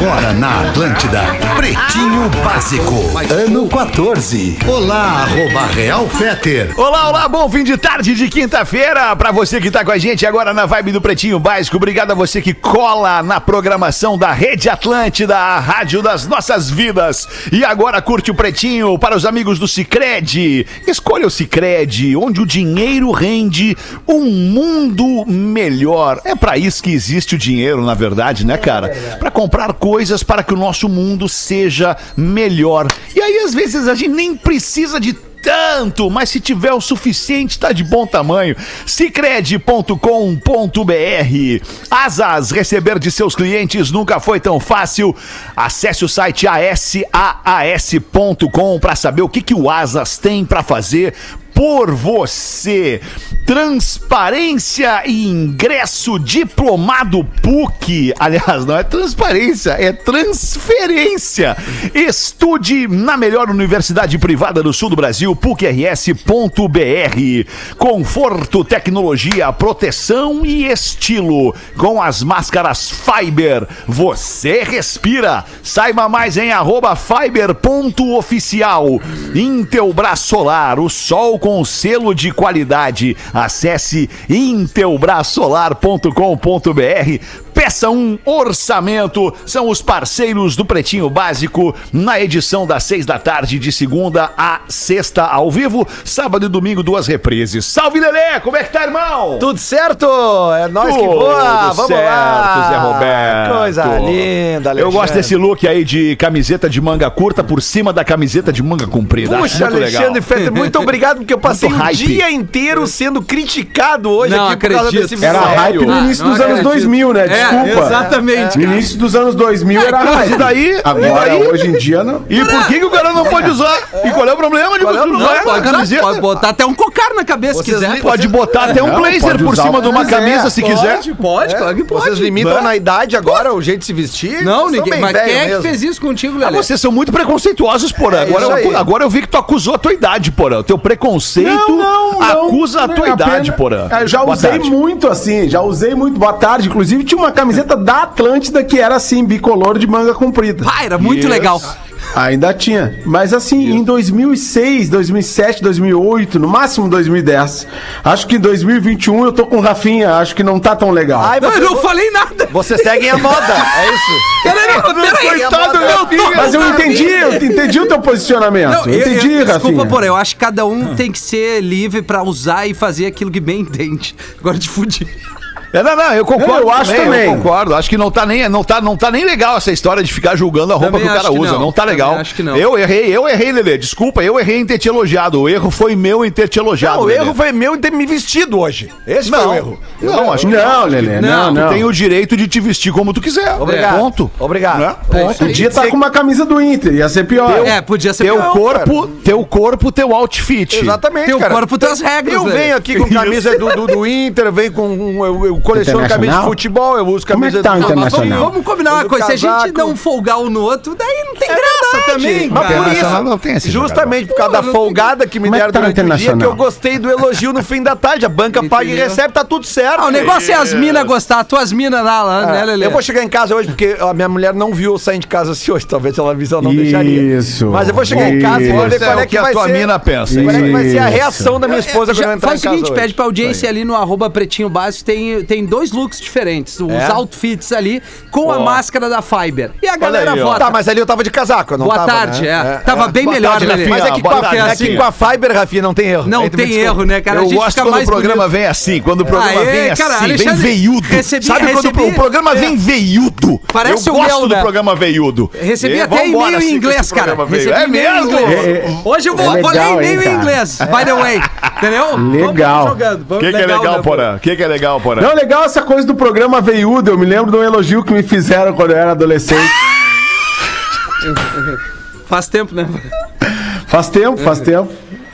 Agora na Atlântida, Pretinho Básico, ano 14. Olá, arroba Real Feter. Olá, olá, bom fim de tarde de quinta-feira pra você que tá com a gente agora na vibe do Pretinho Básico. Obrigado a você que cola na programação da Rede Atlântida, a rádio das nossas vidas. E agora curte o Pretinho para os amigos do Cicred. Escolha o Cicred, onde o dinheiro rende um mundo melhor. É pra isso que existe o dinheiro, na verdade, né, cara? Pra comprar coisas para que o nosso mundo seja melhor. E aí, às vezes, a gente nem precisa de tanto, mas se tiver o suficiente, tá de bom tamanho. Cicred.com.br Asas, receber de seus clientes nunca foi tão fácil. Acesse o site asaas.com para saber o que, que o Asas tem para fazer por você. Transparência e ingresso diplomado PUC. Aliás, não é transparência, é transferência. Estude na melhor universidade privada do sul do Brasil, PUCRS.br. Conforto, tecnologia, proteção e estilo. Com as máscaras Fiber, você respira. Saiba mais em arroba fiber.oficial. Intelbras Solar, o sol com selo de qualidade. Acesse intelbrasolar.com.br. Peça um orçamento. São os parceiros do Pretinho Básico na edição das seis da tarde, de segunda a sexta, ao vivo. Sábado e domingo, duas reprises. Salve, Lelê! Como é que tá, irmão? Tudo certo? É nós que Tudo voa! Vamos certo, lá! Zé Roberto. Coisa linda, Eu gosto Alexandre. desse look aí de camiseta de manga curta por cima da camiseta de manga comprida. Puxa, muito legal. Alexandre Fetter, muito obrigado, porque eu passei Muito um hype. dia inteiro sendo criticado hoje Não aqui por causa acredito. desse Era hype no Ah, início não dos anos acredito. 2000, né? É, Desculpa. exatamente, No início dos anos 2000 era hype. e daí? Agora, E daí? hoje em dia, não. E por que, que o cara não pode usar? E qual é o problema de é usar Não, pode, camiseta? pode botar até um cocar na cabeça se quiser. Pode botar até um blazer por usar cima de uma camisa se quiser. Pode, pode, claro que pode. Vocês limitam na idade agora, o jeito de se vestir? Não, ninguém. Mas quem é que fez isso contigo, Ah, Lelê? vocês são muito preconceituosos, porra. Agora, eu, aí. agora eu vi que tu acusou a tua idade, porra. O teu preconceito acusa a tua É idade, porra. Eu já usei muito assim, já usei muito. Boa tarde. Inclusive, tinha uma camiseta da Atlântida que era assim, bicolor de manga comprida. Pá, era muito Isso. legal. Ainda tinha. Mas assim, em 2006, 2007, 2008, no máximo 2010. Acho que em 2021 eu tô com o Rafinha. Acho que não tá tão legal. Ai, Não, eu não falei nada. vocês seguem a moda, é isso? Peraí, peraí. Coitado, Eu tô- Mas eu entendi, eu entendi o teu posicionamento. Não, eu eu- entendi, eu- Rafinha. Desculpa, porra, eu acho que cada um tem que ser livre pra usar e fazer aquilo que bem entende. Agora te fudi. É, não, não, eu concordo. Eu acho também. Eu concordo. Acho que não tá, nem, não, tá, não tá nem legal essa história de ficar julgando a roupa Também que o cara usa. Não, não. tá legal. Também acho que não. Eu errei, eu errei, Lelê. Desculpa, eu errei em ter te elogiado. O erro foi meu em ter te elogiado. Não, o Lelê. erro foi meu em ter me vestido hoje. Esse foi Não, o erro. não, acho que Não, Lelê, não, Tu não. tem o direito de te vestir como tu quiser. Obrigado. Ponto. Obrigado. Né? Isso Podia estar com uma camisa do Inter, ia ser pior. É, podia ser Teu pior. corpo, teu corpo, teu outfit. Exatamente, Teu cara. corpo, tuas regras, Eu venho aqui com camisa do, do, do Inter, eu venho com. um- Eu, eu coleciono camisa de futebol, eu uso Como é camisa que tá o do- mas Internacional? vamos, vamos combinar uma coisa. Se a gente não folgar um no outro, daí não tem graça verdade. também, Mas cara. por isso, não tem esse justamente por causa da folgada que me Como é que deram tá no durante o dia, que Internacional? eu gostei do elogio no fim da tarde. A banca paga e recebe, tá tudo certo. Ah, o negócio é as minas gostar, tuas minas lá, lá, né, Lelê? Eu vou chegar em casa hoje porque a minha mulher não viu eu sair de casa assim hoje. Talvez ela visse, ela não deixaria. Isso. Mas eu vou chegar em casa e vou ver Isso é qual é o que que a vai tua ser. mina pensa. Qual é que vai ser a reação da minha esposa quando eu entrar faz em o casa seguinte, hoje. pede pra audiência ali no arroba pretinho básico, tem, tem dois looks diferentes, os É? outfits ali, com a máscara da Fiber. E a galera aí, vota. Tá, mas ali eu tava de casaco, não Boa tava, tarde, né? é. Tava bem Boa melhor, tarde. Rafinha. Mas é que, Boa com a, tarde, é que Rafinha. com a Fiber, Rafinha, não tem erro. Não me tem desculpa. erro, né, cara? a Eu gente gosto fica quando o programa bonito. vem assim, quando o programa Aê, vem cara, assim, Alexandre, vem veiudo. recebi- Sabe quando recebi- o programa vem veiudo? Parece eu o gosto meu, do né? programa veiudo. Recebi até e-mail assim em com inglês, cara. É mesmo? É, é, Hoje eu vou, é ler e-mail em inglês, by the way. Entendeu? Vamos- Legal. O que, que é legal, né, Porã? O que, que é legal, Porã? Legal essa coisa do programa veiudo. Eu me lembro de um elogio que me fizeram quando eu era adolescente. Faz tempo, né? Faz tempo, faz tempo.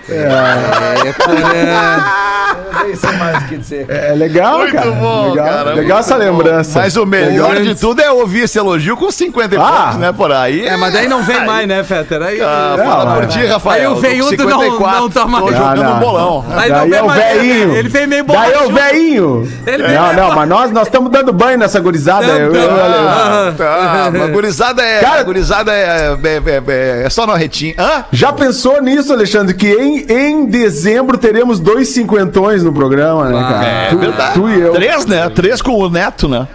É, porra. Nem sei mais que dizer. É legal, Muito cara. bom, legal, cara, legal essa bom. lembrança. Mas o melhor de tudo é ouvir esse elogio com 50 e Ah. poucos, né, por aí. É, mas daí não vem mais, né, Fetter? Aí, Ah, Não, fala por ti, Rafael. Aí o veiudo não- 54, não tá mais- Tô Ah, jogando não. um bolão. Aí não Daí vem é o mais- veinho. Ele vem meio Daí é o veinho. Ele vem Não, não, mas nós nós estamos dando banho nessa gurizada. Eu- eu- eu- Ah, tá. Mas gurizada é. Cara- gurizada é, é, é, é- é só no retinho. Hã? Já pensou nisso, Alexandre? Que em, em dezembro teremos dois cinquentões no programa, né, cara? É tu, verdade. tu e eu. Três, né? Três com o Neto, né?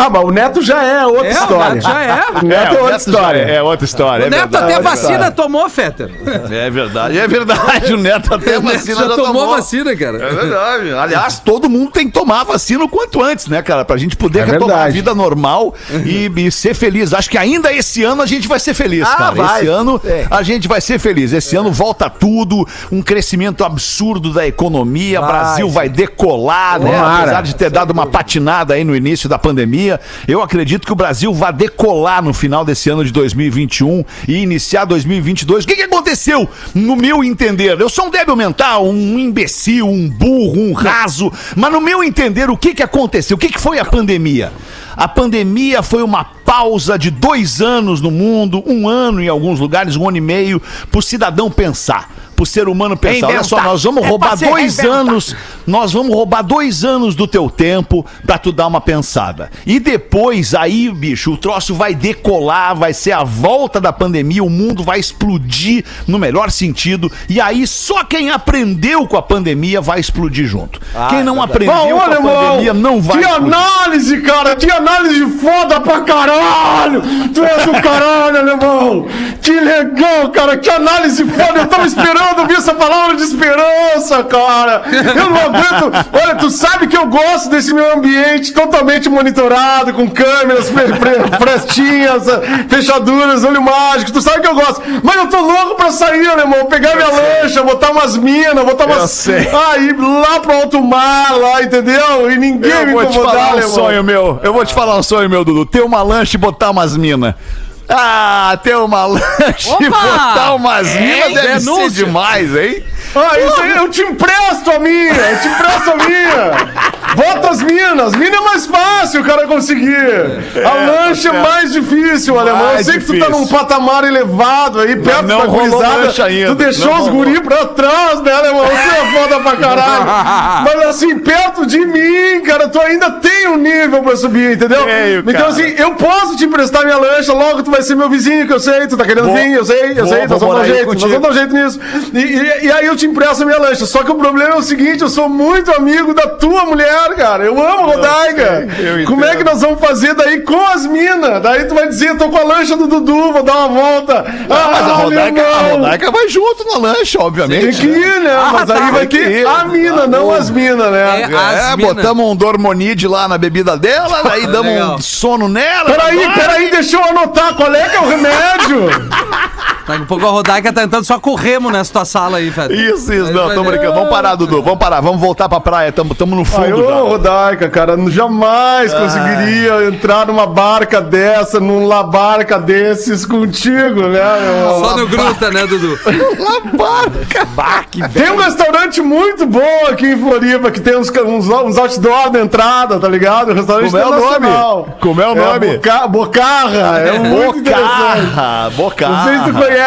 Ah, mas o Neto já é outra É, o história. Neto já é. O Neto é, o outra Neto história. É, é outra história. O é Neto verdade. até vacina história. tomou, Fetter. É verdade, é verdade. O Neto até O Neto vacina já já tomou tomou. vacina, É cara. verdade. Aliás, todo mundo tem que tomar vacina o quanto antes, né, cara? Pra gente poder É retomar a vida normal e, e ser feliz. Acho que ainda esse ano a gente vai ser feliz, Ah, cara. vai. Esse ano É. a gente vai ser feliz. Esse ano volta tudo, um crescimento absurdo da economia. O Vai, Brasil vai decolar, né? Apesar de ter dado uma patinada aí no início da pandemia, eu acredito que o Brasil vai decolar no final desse ano de 2021 e iniciar 2022. O que, que aconteceu, no meu entender? Eu sou um débil mental, um imbecil, um burro, um raso, mas no meu entender, o que, que aconteceu? O que, que foi a pandemia? A pandemia foi uma pausa de dois anos no mundo, um ano em alguns lugares, um ano e meio, para o cidadão pensar, para o ser humano pensar. Olha só, nós vamos É roubar pra dois reinventar. anos, nós vamos roubar dois anos do teu tempo para tu dar uma pensada. E depois, aí, bicho, o troço vai decolar, vai ser a volta da pandemia, o mundo vai explodir no melhor sentido. E aí, só quem aprendeu com a pandemia vai explodir junto. quem não aprendeu Bom, com a olha, pandemia irmão, não vai que explodir. análise, cara, que análise foda pra caralho! Tu és do caralho, alemão! Que legal, cara, que análise foda! Eu tava esperando ouvir essa palavra de esperança, cara! Eu não aguento! Olha, tu sabe que eu gosto desse meu ambiente totalmente monitorado, com câmeras prestinhas, fechaduras, olho mágico, tu sabe que eu gosto! Mas eu tô louco pra sair, alemão, pegar minha lancha, botar umas minas, botar Eu umas. sei. Ah, ir lá pro alto mar, lá, entendeu? E ninguém Eu me vou te incomodar, falar um sonho meu. Eu vou te falar um sonho meu, Dudu. Ter uma lanche e botar umas minas. Ah, ter uma lanche e Opa! botar umas minas deve denúncia. ser demais, hein? Ah, isso aí, eu te empresto a minha, eu te empresto a minha. Bota as minas, mina é mais fácil o cara conseguir. a lancha é certo. mais difícil, alemão. Eu Mais sei que tu tá difícil. num patamar elevado aí, perto não da rolou gurizada. ainda, Tu deixou não os guri pra trás, né, alemão? Tu é foda pra caralho. Mas assim, perto de mim, cara, tu ainda tem um nível pra subir, entendeu? Tenho, então cara. assim, eu posso te emprestar minha lancha, logo tu vai ser meu vizinho, que eu sei, tu tá querendo Vou- vir, eu sei, eu vou- sei, vou nós vamos dar um jeito, nós contigo. vamos dar um jeito nisso. E, e- e aí eu te empresto a minha lancha. Só que o problema é o seguinte, eu sou muito amigo da tua mulher, cara. Eu amo a Rodaica. eu Como é que nós vamos fazer daí com as minas? Daí tu vai dizer, tô com a lancha do Dudu, vou dar uma volta. Ah, mas a Rodaica, a alemão. Rodaica vai junto na lancha, obviamente. Tem que ir, né? Ah, mas tá, aí vai tem que ter a mina, não as minas, né? É, É, mina. botamos um Dormonide lá na bebida dela, daí damos Legal. um sono nela. Peraí, vai. peraí, deixa eu anotar qual é que é o remédio. Daqui a pouco a Rodaica tá entrando só com o remo nessa tua sala aí, Fetter. Isso, isso, Aí não, ver. brincando. Vamos parar, Dudu, vamos parar, vamos voltar pra praia, tamo, tamo no Ah, fundo eu já. Rodaica, cara. Jamais conseguiria entrar numa barca dessa, num labarca desses contigo, né, meu? Só no gruta, né, Dudu? Tem um restaurante muito bom aqui em Floripa, que tem uns, uns, uns outdoor na entrada, tá ligado? Um restaurante Como é o nome? Como é o nome? Boca, Bocarra, é muito interessante. Bocarra, bocarra. Não sei se tu conhece.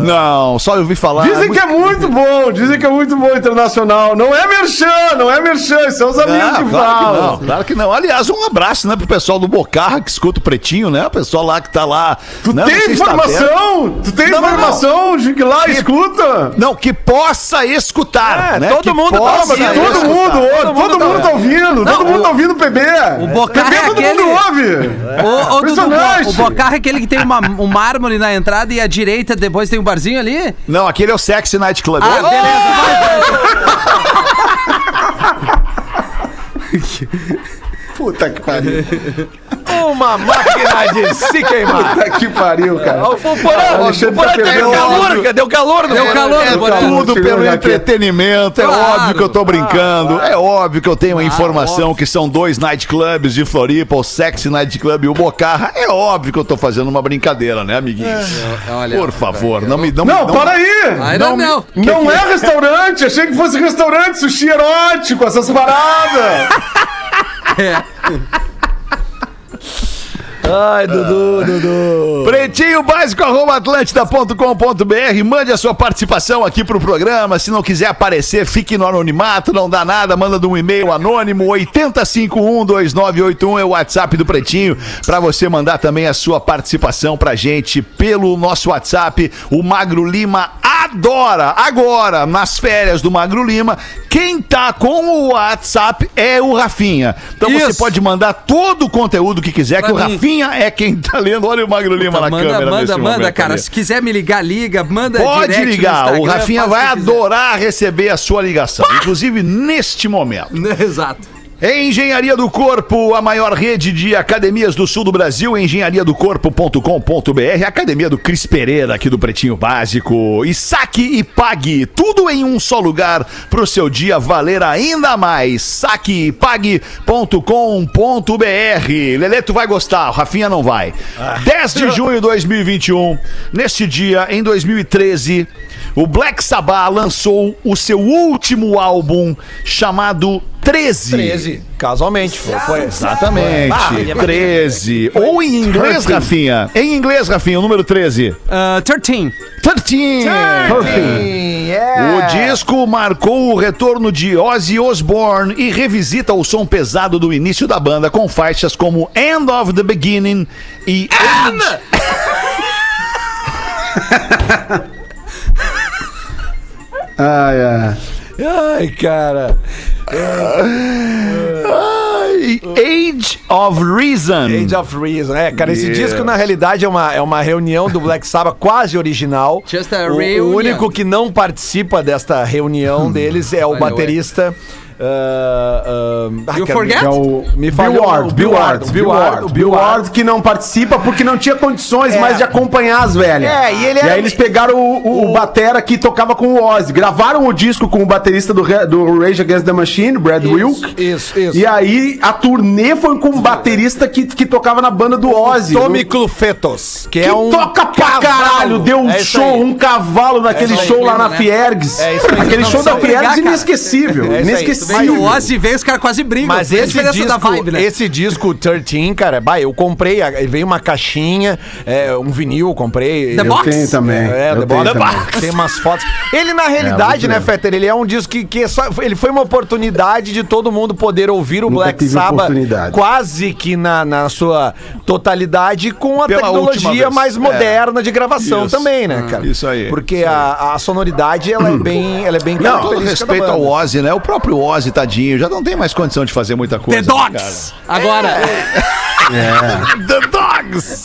Não, só eu ouvi falar. Dizem que é muito bom, dizem que é muito bom internacional. Não é merchan, não é merchan, são os amigos Não, que claro que falam. não, claro que não. Aliás, um abraço, né, pro pessoal do Bocarra que escuta o Pretinho, né? O pessoal lá que tá lá. Tu né, não tem tá informação? Tu tem Não, não, informação de que lá escuta? Não, que possa escutar, É, né? todo que mundo possa tá ouvindo. escutar. Todo mundo ouve, todo mundo tá ouvindo, todo mundo tá ouvindo o PB. o Bocarra PB é todo aquele- mundo ouve. Ô, Dudu, Impressionante. o Bocarra é aquele que tem uma- um mármore na entrada e à direita depois tem um barzinho ali? Não, aquele é o Sexy Night Club. Ah, beleza, vai, vai. Puta que pariu. Uma máquina de se queimar. Puta que pariu, cara. O Porã, o Porã tá deu perdendo calor, cara, deu calor no Deu Porã. calor É no Porã. tudo pelo entretenimento. É óbvio que eu tô brincando. É óbvio que eu tenho a informação que são dois nightclubs de Floripa, o Sexy Night Club e o Bocarra. É óbvio que eu tô fazendo uma brincadeira, né, amiguinhos? Olha, Por favor, não me não, Não, não, para aí! Ainda não, não. não é restaurante, achei que fosse restaurante, sushi erótico, essas paradas. Ai, Dudu, Dudu. Pretinho básico, arroba atlântida.com.br. Mande a sua participação aqui pro programa. Se não quiser aparecer, fique no anonimato, não dá nada. Manda um e-mail anônimo. 80512981 é o WhatsApp do Pretinho. Pra você mandar também a sua participação pra gente pelo nosso WhatsApp. O Magro Lima adora. Agora, nas férias do Magro Lima, quem tá com o WhatsApp é o Rafinha. Então você Isso. pode mandar todo o conteúdo que quiser, Pra que o mim. Rafinha é quem tá lendo. Olha o Magro Lima na manda, câmera. manda, manda, cara. ali. Se quiser me ligar, liga. Manda Pode ligar, o Rafinha vai adorar receber a sua ligação, inclusive neste momento. Exato. Engenharia do Corpo, a maior rede de academias do sul do Brasil, engenhariadocorpo.com.br, academia do Cris Pereira aqui do Pretinho Básico. E saque e pague, tudo em um só lugar para o seu dia valer ainda mais. saquepague.com.br. Lelê, tu vai gostar, o Rafinha não vai. 10 de junho de 2021, neste dia, em 2013, o Black Sabbath lançou o seu último álbum chamado 13. 13, casualmente. Foi, foi. Exatamente. Ah, ele é 13. Ou em inglês, Rafinha. Em inglês, Rafinha, o número 13. Ah, 13. 13. O disco marcou o retorno de Ozzy Osbourne e revisita o som pesado do início da banda com faixas como End of the Beginning e Age... Ai, ai. Ai, cara. Ai, Age of Reason. Age of Reason. É, cara, esse disco na realidade é uma, é uma reunião do Black Sabbath quase original. Just a o, reunion. o único que não participa desta reunião deles é o baterista. Ah, ah, ah, You cara, forget? É o Me falhou Ward, Bill Ward, Bill Ward, Bill Ward que não participa porque não tinha condições É. mais de acompanhar as velhas. É, e ele E aí eles pegaram o, o, o batera que tocava com o Ozzy, gravaram o disco com o baterista do, do Rage Against the Machine, Brad Wilk. Isso, isso. E aí a turnê foi com o baterista que, que tocava na banda do Ozzy. Tommy Clufetos, que, que é um toca pra cavalo. caralho, deu um É isso show, aí. um cavalo naquele isso aí, show lá na né? Fiergs. É isso. Aquele show da Fiergs inesquecível. É isso inesquecível. Vem o Ozzy, vem, os caras quase brigam. Mas esse disco, da vibe, né? esse disco 13, cara, bah, eu comprei, veio uma caixinha, é, um vinil, eu comprei. The Eu- Box? tenho também. É, eu The tenho Box. também. Tem umas fotos. Ele, na realidade, muito né. Fetter, ele é um disco que, que é só, ele foi uma oportunidade de todo mundo poder ouvir o Nunca Black Sabbath oportunidade. quase que na, na sua totalidade com a Pela tecnologia mais É. moderna de gravação Isso. também, né, cara? Isso aí. Porque a, a sonoridade, ela é bem, ela é bem Não, todo respeito ao. Ozzy, né? O próprio Ozzy, tadinho, já não tem mais condição de fazer muita coisa. The né, Dogs. Agora. cara? The Dogs!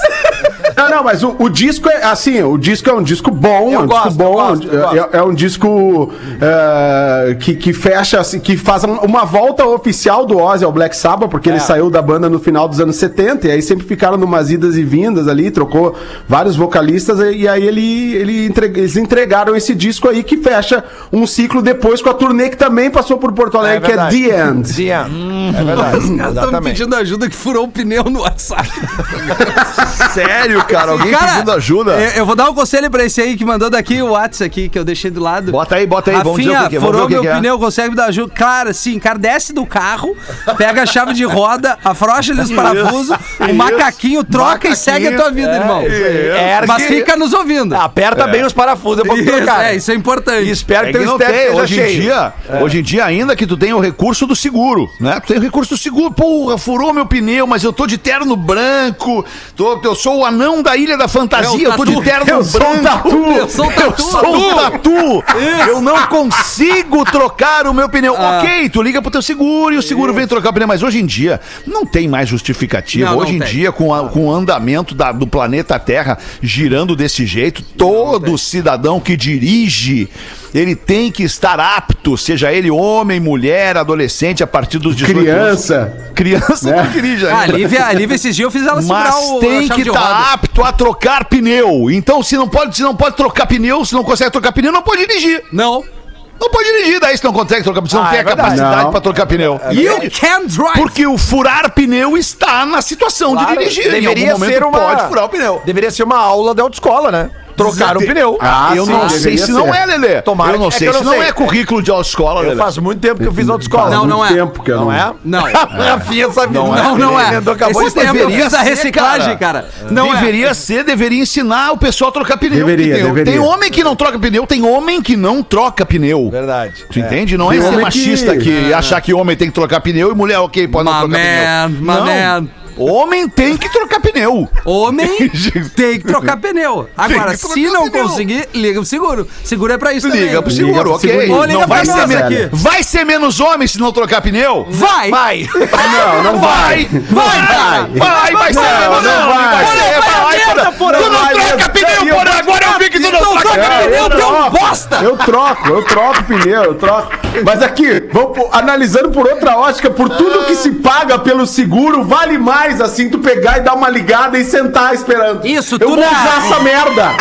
Não, não, mas o, o disco é assim, o disco é um disco bom, Eu é um gosto, disco bom, gosto, é- é, um disco é, que, que fecha, assim, que faz um- uma volta oficial do Ozzy ao Black Sabbath, porque É. ele saiu da banda no final dos anos 70, e aí sempre ficaram numas idas e vindas ali, trocou vários vocalistas, e, e aí ele, ele entre- eles entregaram esse disco aí que fecha um ciclo depois com a turnê que também passou por Porto Alegre, que é. The End. The End. É verdade. Estamos Exatamente. pedindo ajuda que furou o pneu no WhatsApp. Sério, cara? Alguém pedindo ajuda? Eu, eu vou dar um conselho pra esse aí que mandou daqui o WhatsApp aqui, que eu deixei do lado. Bota aí, bota aí, vamos dizer o Rafinha, que que é, vamos ver furou o que meu que é. pneu, consegue me dar ajuda? Claro, sim, cara, desce do carro, pega a chave de roda, afrouxa ali os parafusos, o isso. macaquinho troca e Macaquinho. segue a tua vida, irmão. Ergue- Mas fica nos ouvindo. Aperta bem os parafusos Isso, trocar. é, isso é importante. E espero É que que não tem. Hoje em, dia, hoje em dia, ainda que tu tenha o recurso do seguro, né? Tu tem o recurso do seguro. Porra, furou meu pneu, mas eu tô de terno branco. Tô, eu sou o anão da Ilha da Fantasia. É eu tô de terno Eu branco. sou um tatu. Eu sou o tatu. Eu sou um tatu. Eu não consigo trocar o meu pneu. Ah. Ok, tu liga pro teu seguro e o seguro vem trocar o pneu. Mas hoje em dia, não tem mais justificativa. Não, não hoje em tem. dia, com, a- com o andamento da- do planeta Terra girando desse jeito, todo cidadão que dirige ele tem que estar apto, seja ele homem, mulher, adolescente, a partir dos 18 Criança. anos. Criança Né? não dirige Ah, a ainda. Lívia, a Lívia esses dias eu fiz ela segurar Mas o tem que estar roda. apto a trocar pneu. Então, se não pode, se não pode trocar pneu, se não consegue trocar pneu, não pode dirigir. Não. Não pode dirigir, daí se não consegue trocar pneu, não Ah, tem é a capacidade Não. pra trocar pneu. You can drive. Porque o furar pneu está na situação Claro, de dirigir. em deveria algum momento ser uma- pode furar o pneu. Deveria ser uma aula de autoescola, né? Trocar o pneu. Ah, eu sim, não sei se não ser. é, Lelê. Tomara eu não que- é sei que eu se não não sei. é currículo de autoescola, Eu Lelê. faço muito tempo que eu fiz autoescola. Faz Não, não é. tempo que eu Não é? Não. A Fia sabe. Não é. Não, não é. Acabou Esse tempo eu fiz a reciclagem, cara. Não é. deveria ser, deveria ensinar o pessoal a trocar pneu. Deveria, deveria. tem homem que não troca pneu, tem homem que não troca pneu. Verdade. Tu entende? Não é ser machista que- achar que homem tem que trocar pneu e mulher, ok, pode não trocar pneu. my não. Homem tem que trocar pneu. Homem tem que trocar pneu. Agora, trocar se não pneu. conseguir, liga pro seguro. Seguro é pra isso também. Liga pro Liga seguro, pro ok. segurinho. Ou liga não vai, ser nós men- aqui. vai ser menos homem se não trocar pneu? Vai! Vai. Não, não vai. Vai, vai, vai, vai ser menos homem. vai. Vai ser, Vai a vai, merda, porra. porra. Tu não Vai, troca vai. pneu. Agora eu vi que tu não Então troca pneu. é um troco. bosta! Eu troco, eu troco pneu, eu troco. Mas aqui, vamos pô- analisando por outra ótica, por tudo que se paga pelo seguro, vale mais assim tu pegar e dar uma ligada e sentar esperando. Isso, eu tu vou na- usar essa merda.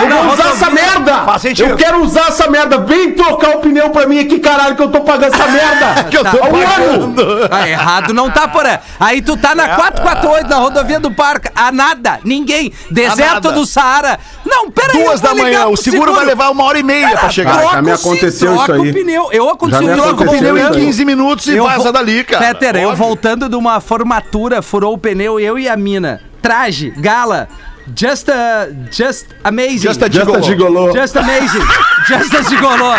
Eu vou usar essa merda. Eu quero usar essa merda. Vem trocar o pneu pra mim aqui, caralho, que eu tô pagando essa merda. Que eu tô pagando. Ah, errado não tá, porra. Aí tu tá na 448 na rodovia do parque. A nada, ninguém. Deserto nada. do Saara. Não, pera aí. Duas da manhã, o seguro vai levar uma hora e meia pra chegar. Troca. Troca já me aconteceu isso aí. o pneu. Eu aconteceu, me troca o Pneu em aí. 15 minutos e Eu vaza dali, cara. Fetter, eu voltando de uma formatura, furou o pneu, eu e a mina. Traje, gala. Just a. Just amazing. Just a Just a gigolô. Just amazing. Just a gigolô.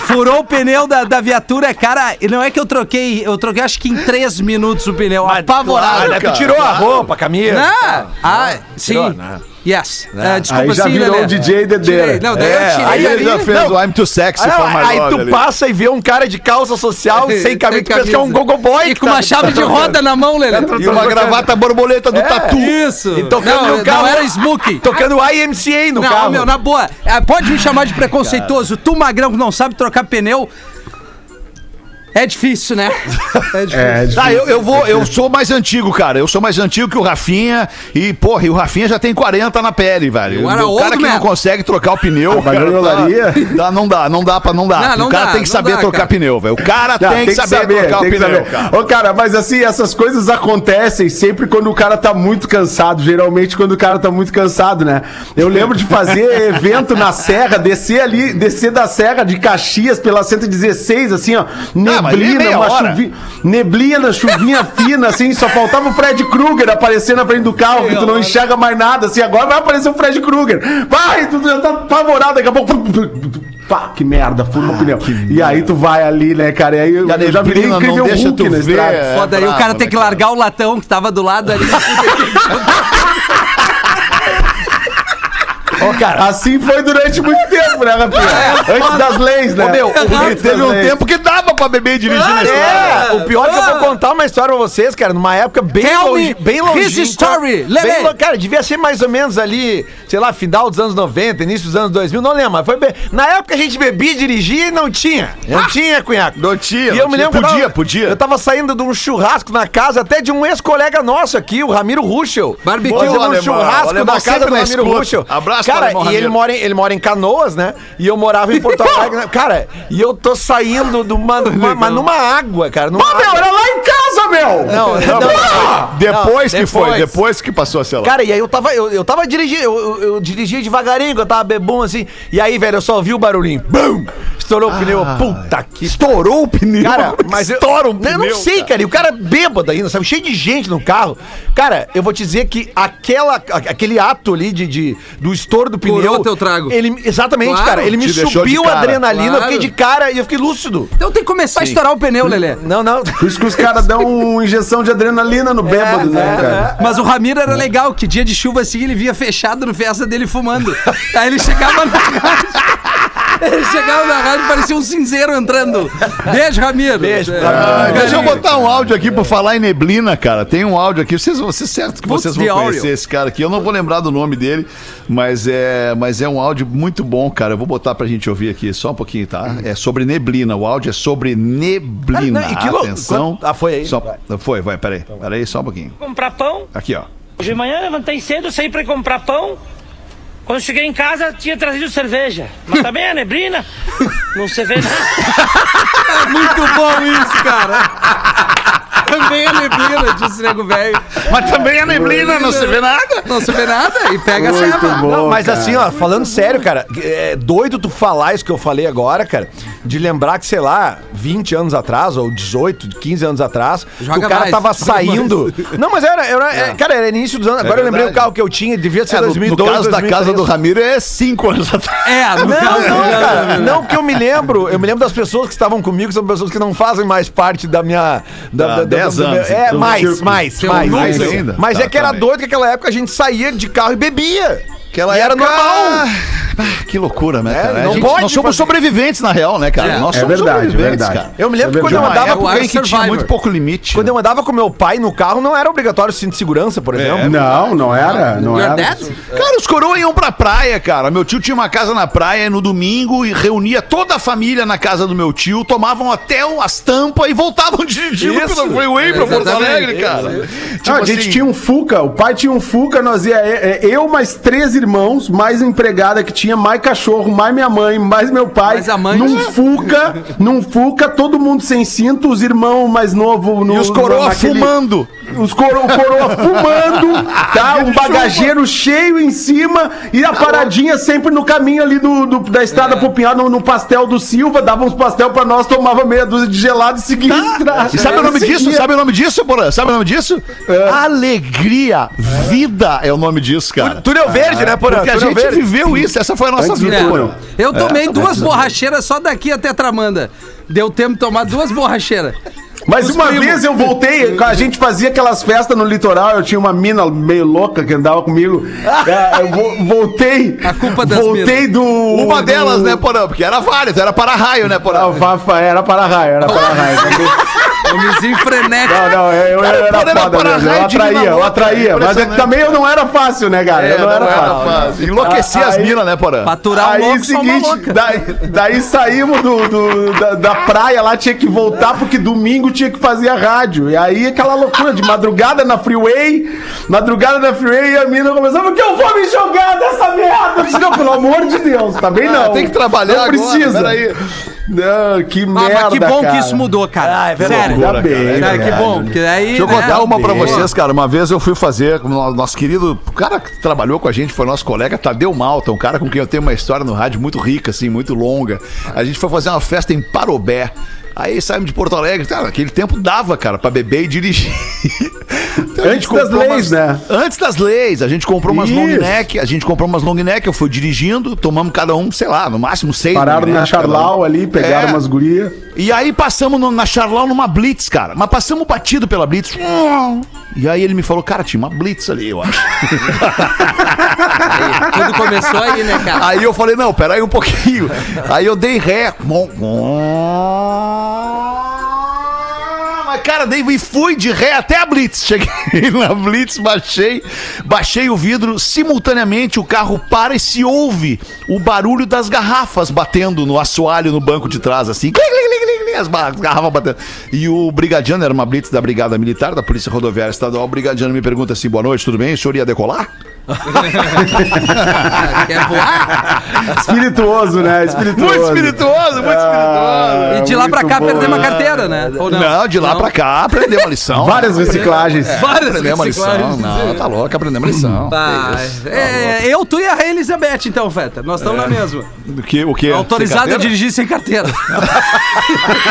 Furou o pneu da, da viatura, cara. E não é que eu troquei, eu troquei acho que em três minutos o pneu. apavorado. claro, cara. tu tirou a roupa, a camisa. Ah, ah, sim. tirou, né? Yes. Ah, desculpa, Aí já sim, virou Lelê. o DJ Dedeira. Não, daí É, eu tirei aí ele já fez Não. o I'm Too Sexy Aí, for my aí love tu ali. passa e vê um cara de calça social sem camisa, tu pensa que é um gogo boy. E com tá- uma chave de roda na mão, Lelê. E uma gravata borboleta do tatu. Isso. E tocando não, no carro. não era smoking. Tocando IMCA no não, carro. meu, na boa. Ah, Pode me chamar de preconceituoso. Tu, magrão, que não sabe trocar pneu. É difícil, né? É difícil. É, Ah, eu, eu vou, eu sou mais antigo, cara. Eu sou mais antigo que o Rafinha. E, porra, e o Rafinha já tem 40 na pele, velho. O cara que man. não consegue trocar o pneu. Trabalhou olaria? Dá, não dá, não dá pra não dar. Não, não o cara dá, tem que saber dá, trocar cara. pneu, velho. O cara Não, tem, que saber, trocar tem o que pneu, saber. cara. Ô, cara, mas assim, essas coisas acontecem sempre quando o cara tá muito cansado. Geralmente quando o cara tá muito cansado, né? Eu lembro de fazer evento na Serra, descer ali, descer da Serra de Caxias pela 116, assim, ó. é Neblina, uma chuvinha. Neblina, chuvinha fina, assim, só faltava o Fred Krueger aparecer na frente do carro, que tu não enxerga mais nada, assim, agora vai aparecer o Fred Krueger. Vai, tu já tá apavorado, daqui a pouco. Pá, que merda, fuma o pneu. E aí tu vai ali, né, cara? E aí eu, E já virei neblina não incrível deixa Hulk tu na ver. estrada. É Foda aí, o cara tem né, que cara? largar o latão que tava do lado ali. Ô, cara, Assim foi durante muito tempo, né, Rafinha? Antes das leis, né? Ô, meu, o teve um leis. tempo que dava pra beber e dirigir na estrada. É, o pior é que eu Ah. vou contar uma história pra vocês, cara, numa época bem Tell longe, bem longe. his story, bem lo- Cara, devia ser mais ou menos ali, sei lá, final dos anos 90, início dos anos 2000, não lembro, mas foi bem. Na época a gente bebia e dirigia e não tinha. Não tinha, cunhaco. Não tinha, E eu me lembro Podia, tava- podia. Eu tava saindo de um churrasco na casa até de um ex-colega nosso aqui, o Ramiro Ruschel. Barbecue, Fazendo um churrasco na casa do Ramiro. Ruschel. Abraço Cara, e ele mora, em, ele mora em Canoas, né? E eu morava em Porto Alegre. né? Cara, e eu tô saindo de uma, uma- mas numa água, cara. Numa Pô, meu, água. era lá em casa, meu! Não, não, não. Depois Não, que foi, depois. que passou a celular. Cara, e aí eu tava, eu, eu tava dirigindo, eu, eu, eu dirigia devagarinho, eu tava bebum assim. E aí, velho, eu só ouvi o barulhinho. Bum! Estourou o pneu. Puta que. Estourou o pneu. Cara, mas eu, estoura Não, pneu. Eu não sei, cara. E o cara bêbado ainda, sabe? Cheio de gente no carro. Cara, eu vou te dizer que aquela, aquele ato ali de, de- do estouro do pneu. Curou teu trago. Ele, exatamente, Claro. cara. Ele me subiu a cara. adrenalina, eu Claro. fiquei de cara e eu fiquei lúcido. Então tem que começar a estourar o pneu, Lelê. Não, não. Por isso que os caras dão injeção de adrenalina no bêbado, né, cara? Mas o Ramiro era legal, que dia de chuva assim ele via fechado no festa dele fumando. Aí ele chegava na casa. Eles chegaram na rádio e parecia um cinzeiro entrando. Beijo, Ramiro. Beijo, É. Ah, Carinho. deixa eu botar um áudio aqui pra falar em neblina, cara. Tem um áudio aqui. Vocês, vocês certo que vocês vão conhecer esse cara aqui. Eu não vou lembrar do nome dele, mas é, mas é um áudio muito bom, cara. Eu vou botar pra gente ouvir aqui só um pouquinho, tá? É sobre neblina. O áudio é sobre neblina. Ah, não, e que Atenção. Ah, foi aí? Só- Vai. Foi, vai, peraí. Peraí, só um pouquinho. comprar pão. Aqui, ó. Hoje de manhã levantei cedo, saí pra comprar pão. Quando cheguei em casa, tinha trazido cerveja. Mas também a neblina, não se vê nada. Muito bom isso, cara. Também é neblina, disse o nego velho. Mas também é neblina, não se vê nada. Não se vê nada e pega a bom. Não, mas cara. assim, ó, falando sério, cara, é doido tu falar isso que eu falei agora, cara, de lembrar que, sei lá, 20 anos atrás, ou 18, 15 anos atrás, Joga o cara mais, tava saindo. Não, mas era, era é, cara, era início dos anos. Agora eu lembrei o carro que eu tinha, devia ser É, no, no 2002. caso da casa 2003. do Ramiro é cinco anos atrás. É, no Não, caso não, do cara. Não, porque eu me lembro, eu me lembro das pessoas que estavam comigo, são pessoas que não fazem mais parte da minha. Da, Ah, 10 meu- anos, É, então, mais, mais, mais. mais mais. ainda? Mas Tá, é que era bem. doido que naquela época a gente saía de carro e bebia. Aquela E era normal. Ah, que loucura, né, É, cara? A não gente- pode nós somos fazer. sobreviventes, na real, né, cara? É, nós é somos verdade, sobreviventes, verdade. cara. Eu me lembro É quando eu andava em que tinha muito pouco limite. Quando eu andava com meu pai no carro, não era obrigatório cinto de segurança, por exemplo. Não, não era. Não era. Cara, os coroas iam pra praia, cara. Meu tio tinha uma casa na praia no domingo e reunia toda a família na casa do meu tio, tomavam até o- as tampas e voltavam dirigindo pelo freeway pra Porto. Alegre, cara. Tipo a gente assim, tinha um Fuca, o pai tinha um Fuca, nós ia é, é, eu mais três irmãos, mais empregada que tinha, mais cachorro, mais minha mãe, mais meu pai. Mais a mãe. Num Fuca, num Fuca, todo mundo sem cinto, os irmãos mais novos no E os coroas naquele- fumando. Os coro, coroa fumando, tá? Um bagageiro cheio em cima e a paradinha sempre no caminho ali do, do- da estrada pro Pinhal, no, no pastel do Silva, dava uns pastel pra nós, tomava meia dúzia de gelado e seguia estrada. E sabe o nome disso? Seguia. Sabe o nome disso, Porã? Sabe o nome disso? Alegria. Vida é o nome disso, cara. Túnel verde, né, Porã? Porque a gente verde. viveu isso. Essa foi a nossa Antes vida, É. Eu tomei duas borracheiras só daqui até Tramanda. Deu tempo de tomar duas borracheiras. Mas uma primos. vez eu voltei, a gente fazia aquelas festas no litoral, eu tinha uma mina meio louca que andava comigo. É, eu vo- voltei. A culpa das Voltei do. Uma do- delas, né, Porã? Porque era várias, era para-raio, né, Ah, Porã? era para raio, era para raio. Homenzinho frenético. Não, não, eu, eu era era foda mesmo. Eu atraía, eu atraía. Mas é que também eu não era fácil, né, cara? eu não, era, fácil. Enlouquecia as minas, né, Porã? Paturar um Aí, louco só uma seguinte, louca. daí, daí saímos do, do- da, da praia lá, tinha que voltar, porque domingo tinha que fazer a rádio. E aí aquela loucura de madrugada na freeway, madrugada na freeway, e a mina começava, porque eu vou me jogar dessa merda. Eu disse, não, pelo amor de Deus, também Ah, não. tem que trabalhar Não agora, precisa. peraí. Não, que Ah, merda, mas que bom cara. que isso mudou, cara. Ah, é verdade. Sério. Ainda bem, né, que cara? bom. Porque aí, Deixa eu né, contar uma pra vocês, cara. Uma vez eu fui fazer com o nosso querido. O cara que trabalhou com a gente foi nosso colega Tadeu Malta, um cara com quem eu tenho uma história no rádio muito rica, assim, muito longa. A gente foi fazer uma festa em Parobé. Aí saímos de Porto Alegre. Cara, naquele tempo dava, cara, pra beber e dirigir. Então, Antes das leis, né? Antes das leis. A gente comprou umas Isso. long neck. A gente comprou umas long neck. Eu fui dirigindo, tomamos cada um, sei lá, no máximo seis. Pararam na cada um. Charlau ali, pegaram É. umas gurias. E aí passamos no- na Charlau numa Blitz, cara. Mas passamos batido pela Blitz. E aí ele me falou, cara, tinha uma Blitz ali, eu acho. Tudo começou aí, né, cara? Aí eu falei, não, peraí um pouquinho. Aí eu dei ré. Mas, cara, dei e fui de ré até a Blitz. Cheguei na Blitz, baixei, baixei o vidro. Simultaneamente o carro para e se ouve o barulho das garrafas batendo no assoalho no banco de trás, assim. Clim, clim, clim, clim, As garrafas batendo. E o brigadiano, era uma Blitz da Brigada Militar, da Polícia Rodoviária Estadual. O brigadiano me pergunta assim: boa noite, tudo bem? O senhor ia decolar? Quer voar? Espirituoso, né? Espirituoso. Muito espirituoso, muito espirituoso. E de lá pra cá bom. perdemos a carteira, né? Ou Não, de lá pra cá aprendemos uma lição. Várias reciclagens. Várias Aprendemos uma lição. reciclagens. Não, tá louco, aprendemos uma lição. Tá. É, eu, tu e a Raia Elizabeth, então, Feta. Nós estamos na mesma. O que? O que? Autorizado a dirigir sem carteira.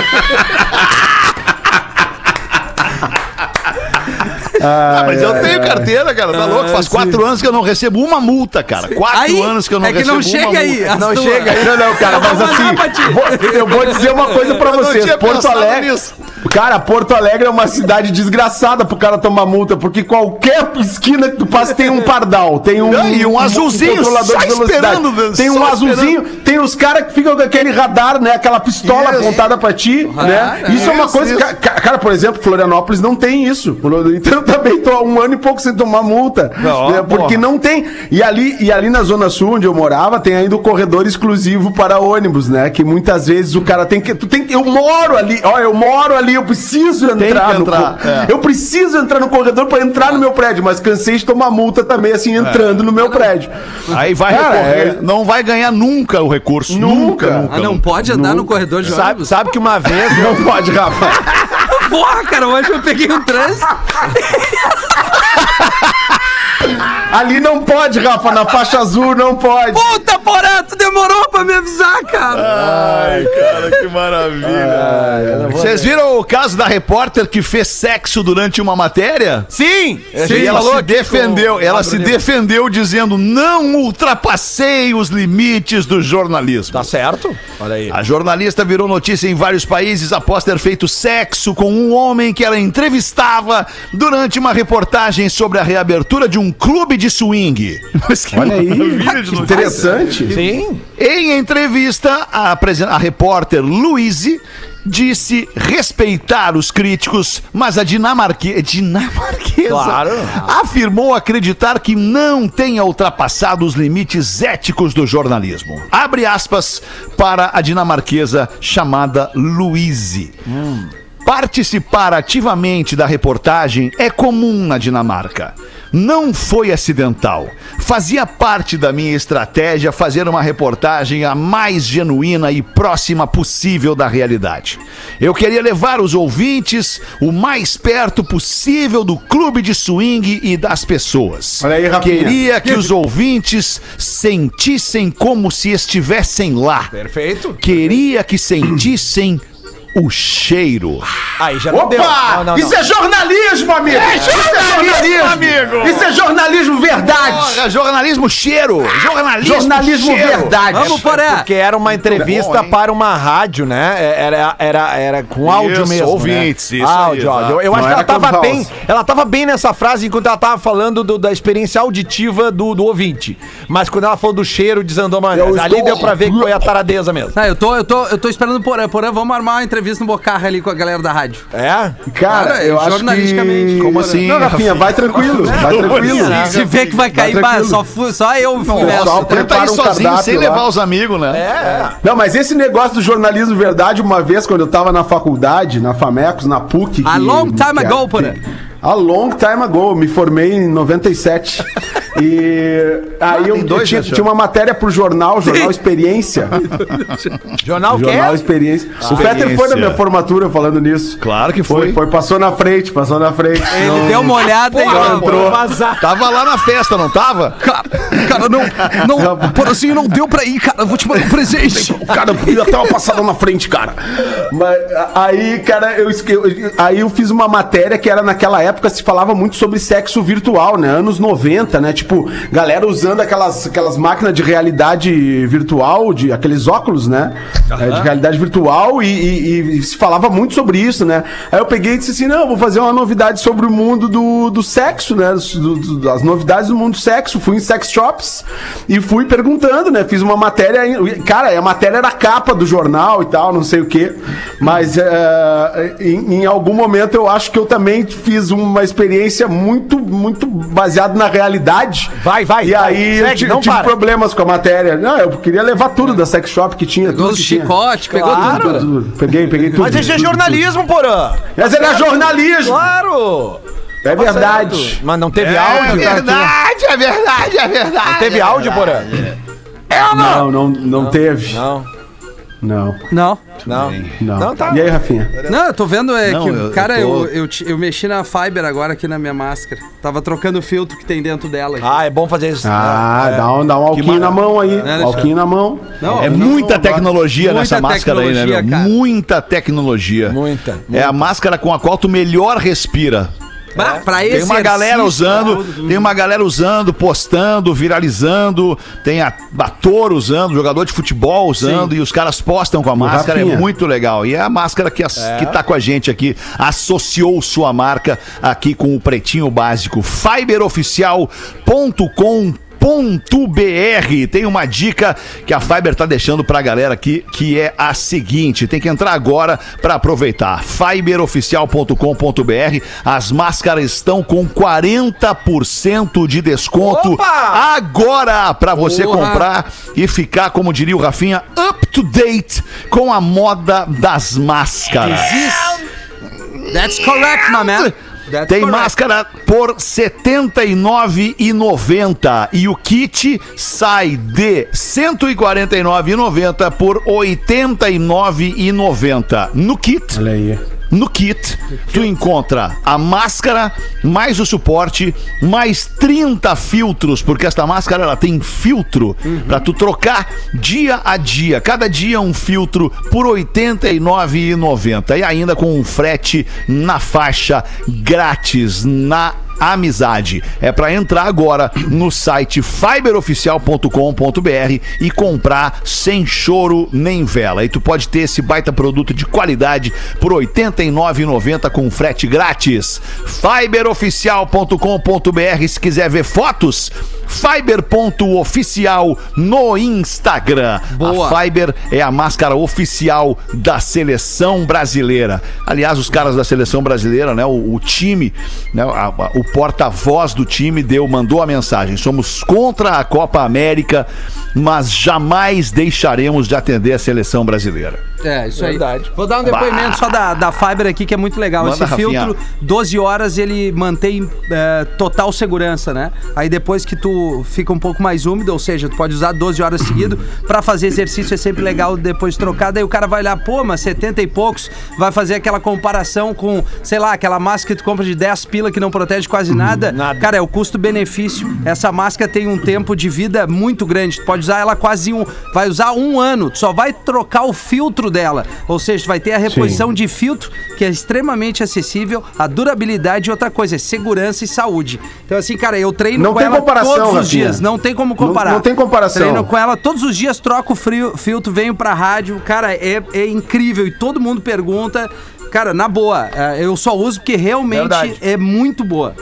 Ah, mas eu tenho carteira, cara, tá louco? Faz quatro anos que eu não recebo uma multa, cara. Quatro Aí, anos que eu não é que recebo não uma chega multa. aí. Não tuas. chega aí. Não, não, cara, mas assim, vou- eu vou dizer uma coisa pra Eu vocês. Porto Alegre, nisso. Cara, Porto Alegre é uma cidade desgraçada pro cara tomar multa, porque qualquer esquina que tu passa tem um pardal, tem um, E um azulzinho, sai esperando, tem um só azulzinho, tem os caras que ficam com aquele radar, né? Aquela pistola Isso. apontada pra ti, né? Isso é uma Isso, coisa. isso. ca- Cara, por exemplo, Florianópolis não tem isso. Então eu também tô há um ano e pouco sem tomar multa. Não, né, porque não tem. E ali, e ali na Zona Sul, onde eu morava, tem ainda o corredor exclusivo para ônibus, né? Que muitas vezes o cara tem que. Tu tem que eu moro ali, ó, eu moro ali, eu preciso entrar, que no entrar, co- é. Eu preciso entrar no corredor para entrar no meu prédio, mas cansei de tomar multa também, assim, entrando no meu prédio. Aí vai Cara, recorrer. é- Não vai ganhar nunca o recurso. Nunca, Nunca. nunca. Ah, não pode andar no corredor de Sabe, ônibus? sabe que uma vez. Não pode, Rafa. Porra, cara, hoje eu peguei um trânsito. Ali não pode, Rafa, na faixa azul não pode. Puta, porra, tu demorou pra me avisar, cara. Ai, cara, que maravilha. Vocês viram o caso da repórter que fez sexo durante uma matéria? Sim! e ela se defendeu, ela se defendeu dizendo: "Não ultrapassei os limites do jornalismo". Tá certo? Olha aí. A jornalista virou notícia em vários países após ter feito sexo com um homem que ela entrevistava durante uma reportagem sobre a reabertura de um clube de swing. Mas que Olha aí, maravilha de que interessante. Sim. Em entrevista, a, a repórter Luíse disse respeitar os críticos, mas a dinamarque... dinamarquesa Claro. afirmou acreditar que não tenha ultrapassado os limites éticos do jornalismo. Abre aspas para a dinamarquesa chamada Luíse. Participar ativamente da reportagem é comum na Dinamarca. Não foi acidental. Fazia parte da minha estratégia fazer uma reportagem a mais genuína e próxima possível da realidade. Eu queria levar os ouvintes o mais perto possível do clube de swing e das pessoas. Olha aí, Rafinha. Queria que os ouvintes sentissem como se estivessem lá. Perfeito. Queria que sentissem o cheiro. Aí já não Opa! deu. Não, não, Isso não. é jornalismo, amigo! isso é jornalismo, amigo! Isso é jornalismo verdade! Porra, jornalismo cheiro! Jornalismo, jornalismo cheiro. verdade! Vamos, Poré. Porque era uma entrevista bom, para uma rádio, né? Era, era, era com áudio Isso, mesmo. ouvintes, né? isso aí, áudio, áudio. Eu, acho que ela tava bem. Ela tava bem nessa frase enquanto ela tava falando do- da experiência auditiva do, do ouvinte. Mas quando ela falou do cheiro, desandou mais. Ali estou- deu pra ver que foi a taradeza mesmo. Tá, eu tô, eu tô, eu tô esperando o Porã. Porã, vamos armar uma entrevista no Bocarra ali com a galera da rádio. É? Cara, Cara, eu acho que... jornalisticamente, Como assim? Não, Rafinha, vai tranquilo, vai tranquilo. Se vê que vai cair, Vai bah, só, fui, só eu fui nessa. só Tenta ir um sozinho, sem lá. levar os amigos, né? É. Não, mas esse negócio do jornalismo verdade, uma vez, quando eu tava na faculdade, na Famecos, na PUC... A que- long time que- ago, Porã. A long time ago, me formei em 97. e aí eu, tem dois, eu tinha, né, tinha uma matéria pro jornal, Jornal Experiência. Jornal que Jornal Experiência. O Peter foi na minha formatura falando nisso. Claro que Foi, foi. foi, passou na frente, passou na frente. Ele deu uma olhada e entrou. Tava lá na festa, não tava? Cara, cara, não, não, Porazinho, não deu pra ir, cara. Eu vou te mandar um presente. Cara, eu até uma passada na frente, cara. Mas a- aí, cara, eu, eu- aí eu fiz uma matéria que era naquela época se falava muito sobre sexo virtual, né? Anos 90, né? Tipo, galera usando aquelas, aquelas máquinas de realidade virtual, de aqueles óculos, né? É, de realidade virtual e, e- e se falava muito sobre isso, né? Aí eu peguei e disse assim: não, vou fazer uma novidade sobre o mundo do, do sexo, né? Do- do- das novidades do mundo do sexo. Fui em sex shops e fui perguntando, né? Fiz uma matéria. Cara, a matéria era a capa do jornal e tal, não sei o quê. Mas é, em, em algum momento eu acho que eu também fiz uma experiência muito, muito baseada na realidade. Vai, vai, E vai. aí eu Segue, não tive para. problemas com a matéria. Não, eu queria levar tudo da sex shop que tinha. pegou tudo que tinha. chicote, pegou Claro. tudo. Porã. Peguei, peguei tudo. Mas isso é jornalismo, Porã. Mas era jornalismo. Claro. É verdade. Certo. Mas não teve É áudio, cara. verdade, é verdade, é verdade. Não teve áudio, Porã. Não, não, não teve. Não, Não, Não. não. não. Não, tá. E aí, Rafinha? Não, eu tô vendo é Não, que, eu- eu cara, tô- eu, eu, eu mexi na Fiber agora aqui na minha máscara. Tava trocando o filtro que tem dentro dela. Ah, é bom fazer isso. Ah, dá um, dá um alquinho na mão aí. deixa- alquinho na mão. Não, É muita não, tecnologia muita nessa máscara aí, né, meu? cara. Muita tecnologia. Muita, É a máscara com a qual tu melhor respira. Bah, pra Tem uma galera usando, tem uma galera usando, postando, viralizando, tem a- ator usando, jogador de futebol usando, e os caras postam com a máscara, é muito legal. E é a máscara que, as- que tá com a gente aqui, associou sua marca aqui com o Pretinho Básico. Fiberoficial.com.br Tem uma dica que a Fiber tá deixando pra galera aqui, que é a seguinte: tem que entrar agora pra aproveitar. Fiberoficial.com.br As máscaras estão com 40% de desconto Opa! agora pra você Porra! comprar e ficar, como diria o Rafinha, up to date com a moda das máscaras. That's correct, my man. That's Tem correct. máscara por R$ 79,90 e o kit sai de R$ 149,90 por R$ 89,90. No kit, Olha aí. No kit, tu encontra a máscara, mais o suporte, mais 30 filtros, porque esta máscara ela tem filtro pra tu trocar dia a dia. Cada dia um filtro por R$ 89,90 e ainda com um frete na faixa grátis na amizade. É pra entrar agora no site fiberoficial.com.br e comprar sem choro nem vela. E tu pode ter esse baita produto de qualidade por R$ 89,90 com frete grátis. fiberoficial.com.br se quiser ver fotos, fiber.oficial no Instagram. Boa. A Fiber é a máscara oficial da seleção brasileira. Aliás, os caras da seleção brasileira, né, o, o time, né, a- a- o porta-voz do time deu, mandou a mensagem: somos contra a Copa América, mas jamais deixaremos de atender a seleção brasileira. É, isso Verdade. aí. Vou dar um depoimento Bah. só da, da Fiber aqui, que é muito legal. Manda, Esse filtro, Rafinha. 12 horas, ele mantém é, total segurança, né? Aí depois que tu fica um pouco mais úmido, ou seja, tu pode usar 12 horas seguido, pra fazer exercício é sempre legal depois trocar. Daí o cara vai olhar, pô, mas 70 e poucos, vai fazer aquela comparação com, sei lá, aquela máscara que tu compra de 10 pila que não protege quase nada. nada. Cara, é o custo-benefício. Essa máscara tem um tempo de vida muito grande. Tu pode usar ela quase um. Vai usar um ano. Tu só vai trocar o filtro dela. Ou seja, vai ter a reposição de filtro, que é extremamente acessível, a durabilidade e outra coisa, é segurança e saúde. Então, assim, cara, eu treino Não com tem ela comparação, todos os Rafinha. dias. Não tem como comparar. Não- não tem comparação. Treino com ela todos os dias, troco o frio, filtro, venho pra rádio. Cara, é, é incrível. E todo mundo pergunta. Cara, na boa, é, eu só uso porque realmente Verdade. é muito boa.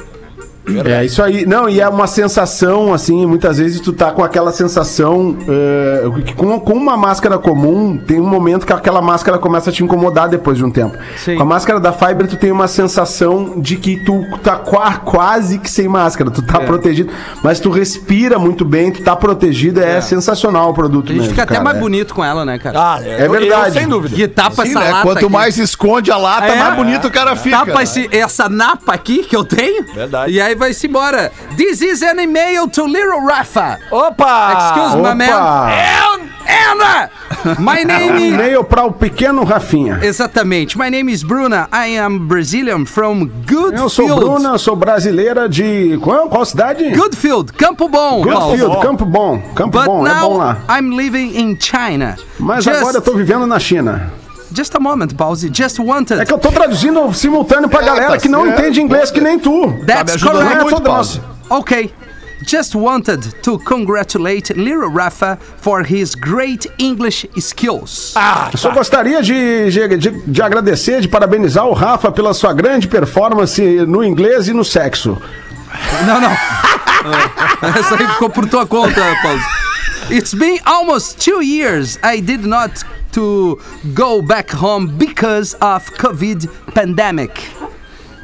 É isso aí. Não, e é uma sensação, assim, muitas vezes tu tá com aquela sensação eh, que com, com uma máscara comum, tem um momento que aquela máscara começa a te incomodar depois de um tempo. Sim. Com a máscara da Fiber, tu tem uma sensação de que tu tá qua- quase que sem máscara, tu tá protegido, mas tu respira muito bem, tu tá protegido, é, sensacional o produto A gente mesmo, fica até cara, mais é. bonito com ela, né, cara? Ah, É verdade. sem dúvida. E tapa Sim, essa né? lata Quanto aqui. mais esconde a lata, É. mais bonito o cara fica. Tapa esse- essa napa aqui que eu tenho. Verdade. E aí vai-se embora. This is an email to Little Rafa. Opa! Excuse me, man. Opa! Anna! My name is... e-mail para o pequeno Rafinha. Exatamente. My name is Bruna. I am Brazilian from Goodfield. Eu sou Bruna, sou brasileira de. Qual, qual cidade? Goodfield, Campo Bom. Paulo. Goodfield, Campo Bom. Campo But Bom, é bom lá. I'm living in China. Mas just, agora eu tô vivendo na China. Just a moment, Pause. Just wanted. É que eu tô traduzindo simultâneo pra É, galera tá que não certo. entende inglês que nem tu. That's ajudando correct. É muito, nossa. Okay. Just wanted to congratulate Little Rafa for his great English skills. Ah, Eu só gostaria de, de, de- de agradecer, de parabenizar o Rafa pela sua grande performance no inglês e no sexo. Não, não. Essa aí ficou por tua conta, Paulo. It's been almost two years I did not to go back home because of COVID pandemic.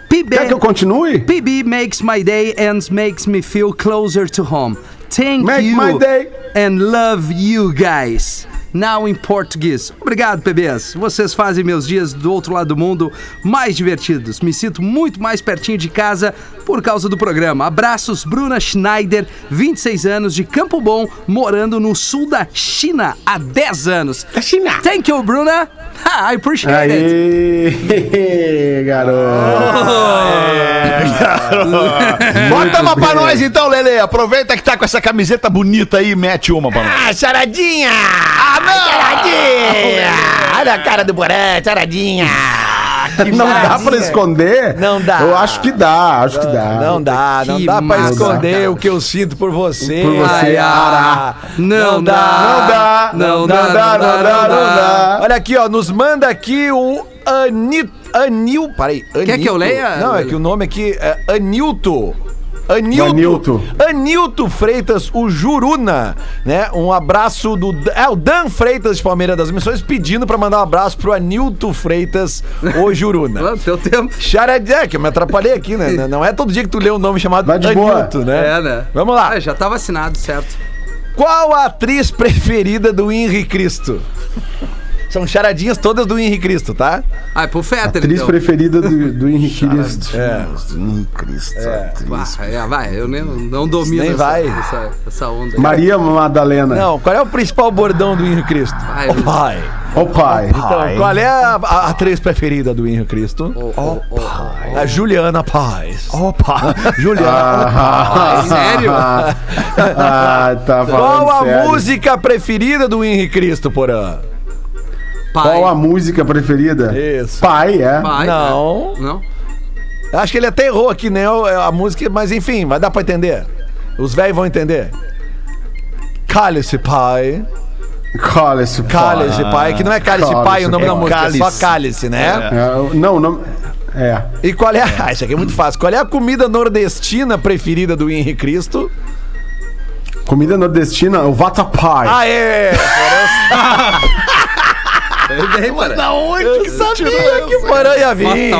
Quer que eu PB, continue? PB makes my day and makes me feel closer to home. Thank Make you my day. and love you guys. Now em português. Obrigado, PBs. Vocês fazem meus dias do outro lado do mundo mais divertidos. Me sinto muito mais pertinho de casa por causa do programa. Abraços, Bruna Schneider, 26 anos, de Campo Bom, morando no sul da China há 10 anos. Da China. Thank you, Bruna. Ha, I appreciate it. Aê, garoto. Bota uma pra nós então, Lele. Aproveita que tá com essa camiseta bonita aí e mete uma pra nós. Ah, charadinha! Ah, não! Charadinha! Olha a cara do Boré, charadinha! Não dá pra esconder? Não dá. Eu acho que dá, acho que dá. Não dá, não Que dá pra esconder cara. o que eu sinto por você. Por você, Ai, ah, Não dá. Não dá, Não dá, não dá, não dá. Olha aqui, ó, nos manda aqui o Anil... Anil... Peraí. Quer que eu leia? Não, é que o nome aqui é Anilto. Anilto. Anilto. Anilto Freitas, o Juruna, né? Um abraço do... É, o Dan Freitas de Palmeiras das Missões pedindo pra mandar um abraço pro Anilto Freitas, o Juruna. Teu tempo. Charadinha, é, que eu me atrapalhei aqui, né? Não é todo dia que tu lê um nome chamado Vai de boa. Anilto, né? É, né? Vamos lá. Ah, já tá vacinado, certo. Qual a atriz preferida do Henri Cristo? São charadinhas todas do Henri Cristo, tá? Ah, é pro Fetter, Atriz então. preferida do, do Henrique Cristo. É. Hum, Cristo. Ah, é, vai, eu nem, não domino Nem essa, vai. Essa, essa onda. Maria Madalena. Não, qual é o principal bordão do Henri Cristo? Ai, Ô pai. Ô pai. Então, qual é a, a atriz preferida do Henri Cristo? Oh, oh, oh, A Juliana Paz. Opa! Juliana. Ah, Sério? Ah, tá falando Qual a sério. música preferida do Henri Cristo, Porã? Pai. Qual a música preferida? Isso. Pai, é. Pai, Não. né? Não? Acho que ele até errou aqui, né? A música, mas enfim, vai dar pra entender. Os velhos vão entender. Cálice, pai. Cálice, pai. Cálice, pai. Que não é cálice, Cálice, pai o nome é da música, é só cálice. cálice, né? É, não, não. É. E qual é a. Ah, isso aqui é muito fácil. Qual é a comida nordestina preferida do Henri Cristo? Comida nordestina, o vatapá. Ah, é! Bem. Da onde Eu que sabia que o Porã ia vir.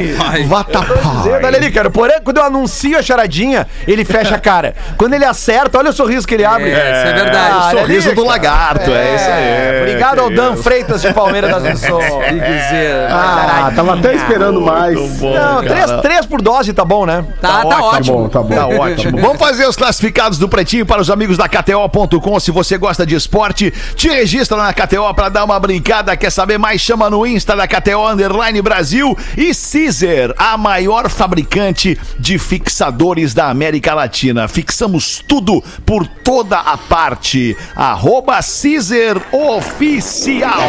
Vatapá. Vatapá. Olha ali, cara. O Porã, quando eu anuncio a charadinha, ele fecha a cara. Quando ele acerta, olha o sorriso que ele abre. É, isso é verdade. Ah, olha sorriso ali, do cara. lagarto, é, isso aí. Obrigado ao Dan Freitas de Palmeiras das Missões. Que dizer. Ah, tava até esperando mais. Não, três, três por dose tá bom, né? Tá, tá, Tá ótimo. bom, tá bom. Tá ótimo. Vamos fazer os classificados do Pretinho para os amigos da KTO.com. Se você gosta de esporte, te registra na KTO para dar uma brincada. Quer saber mais? Chama no Insta da KTO Underline Brasil e Caesar, a maior fabricante de fixadores da América Latina. Fixamos tudo por toda a parte. Arroba Caesar Oficial.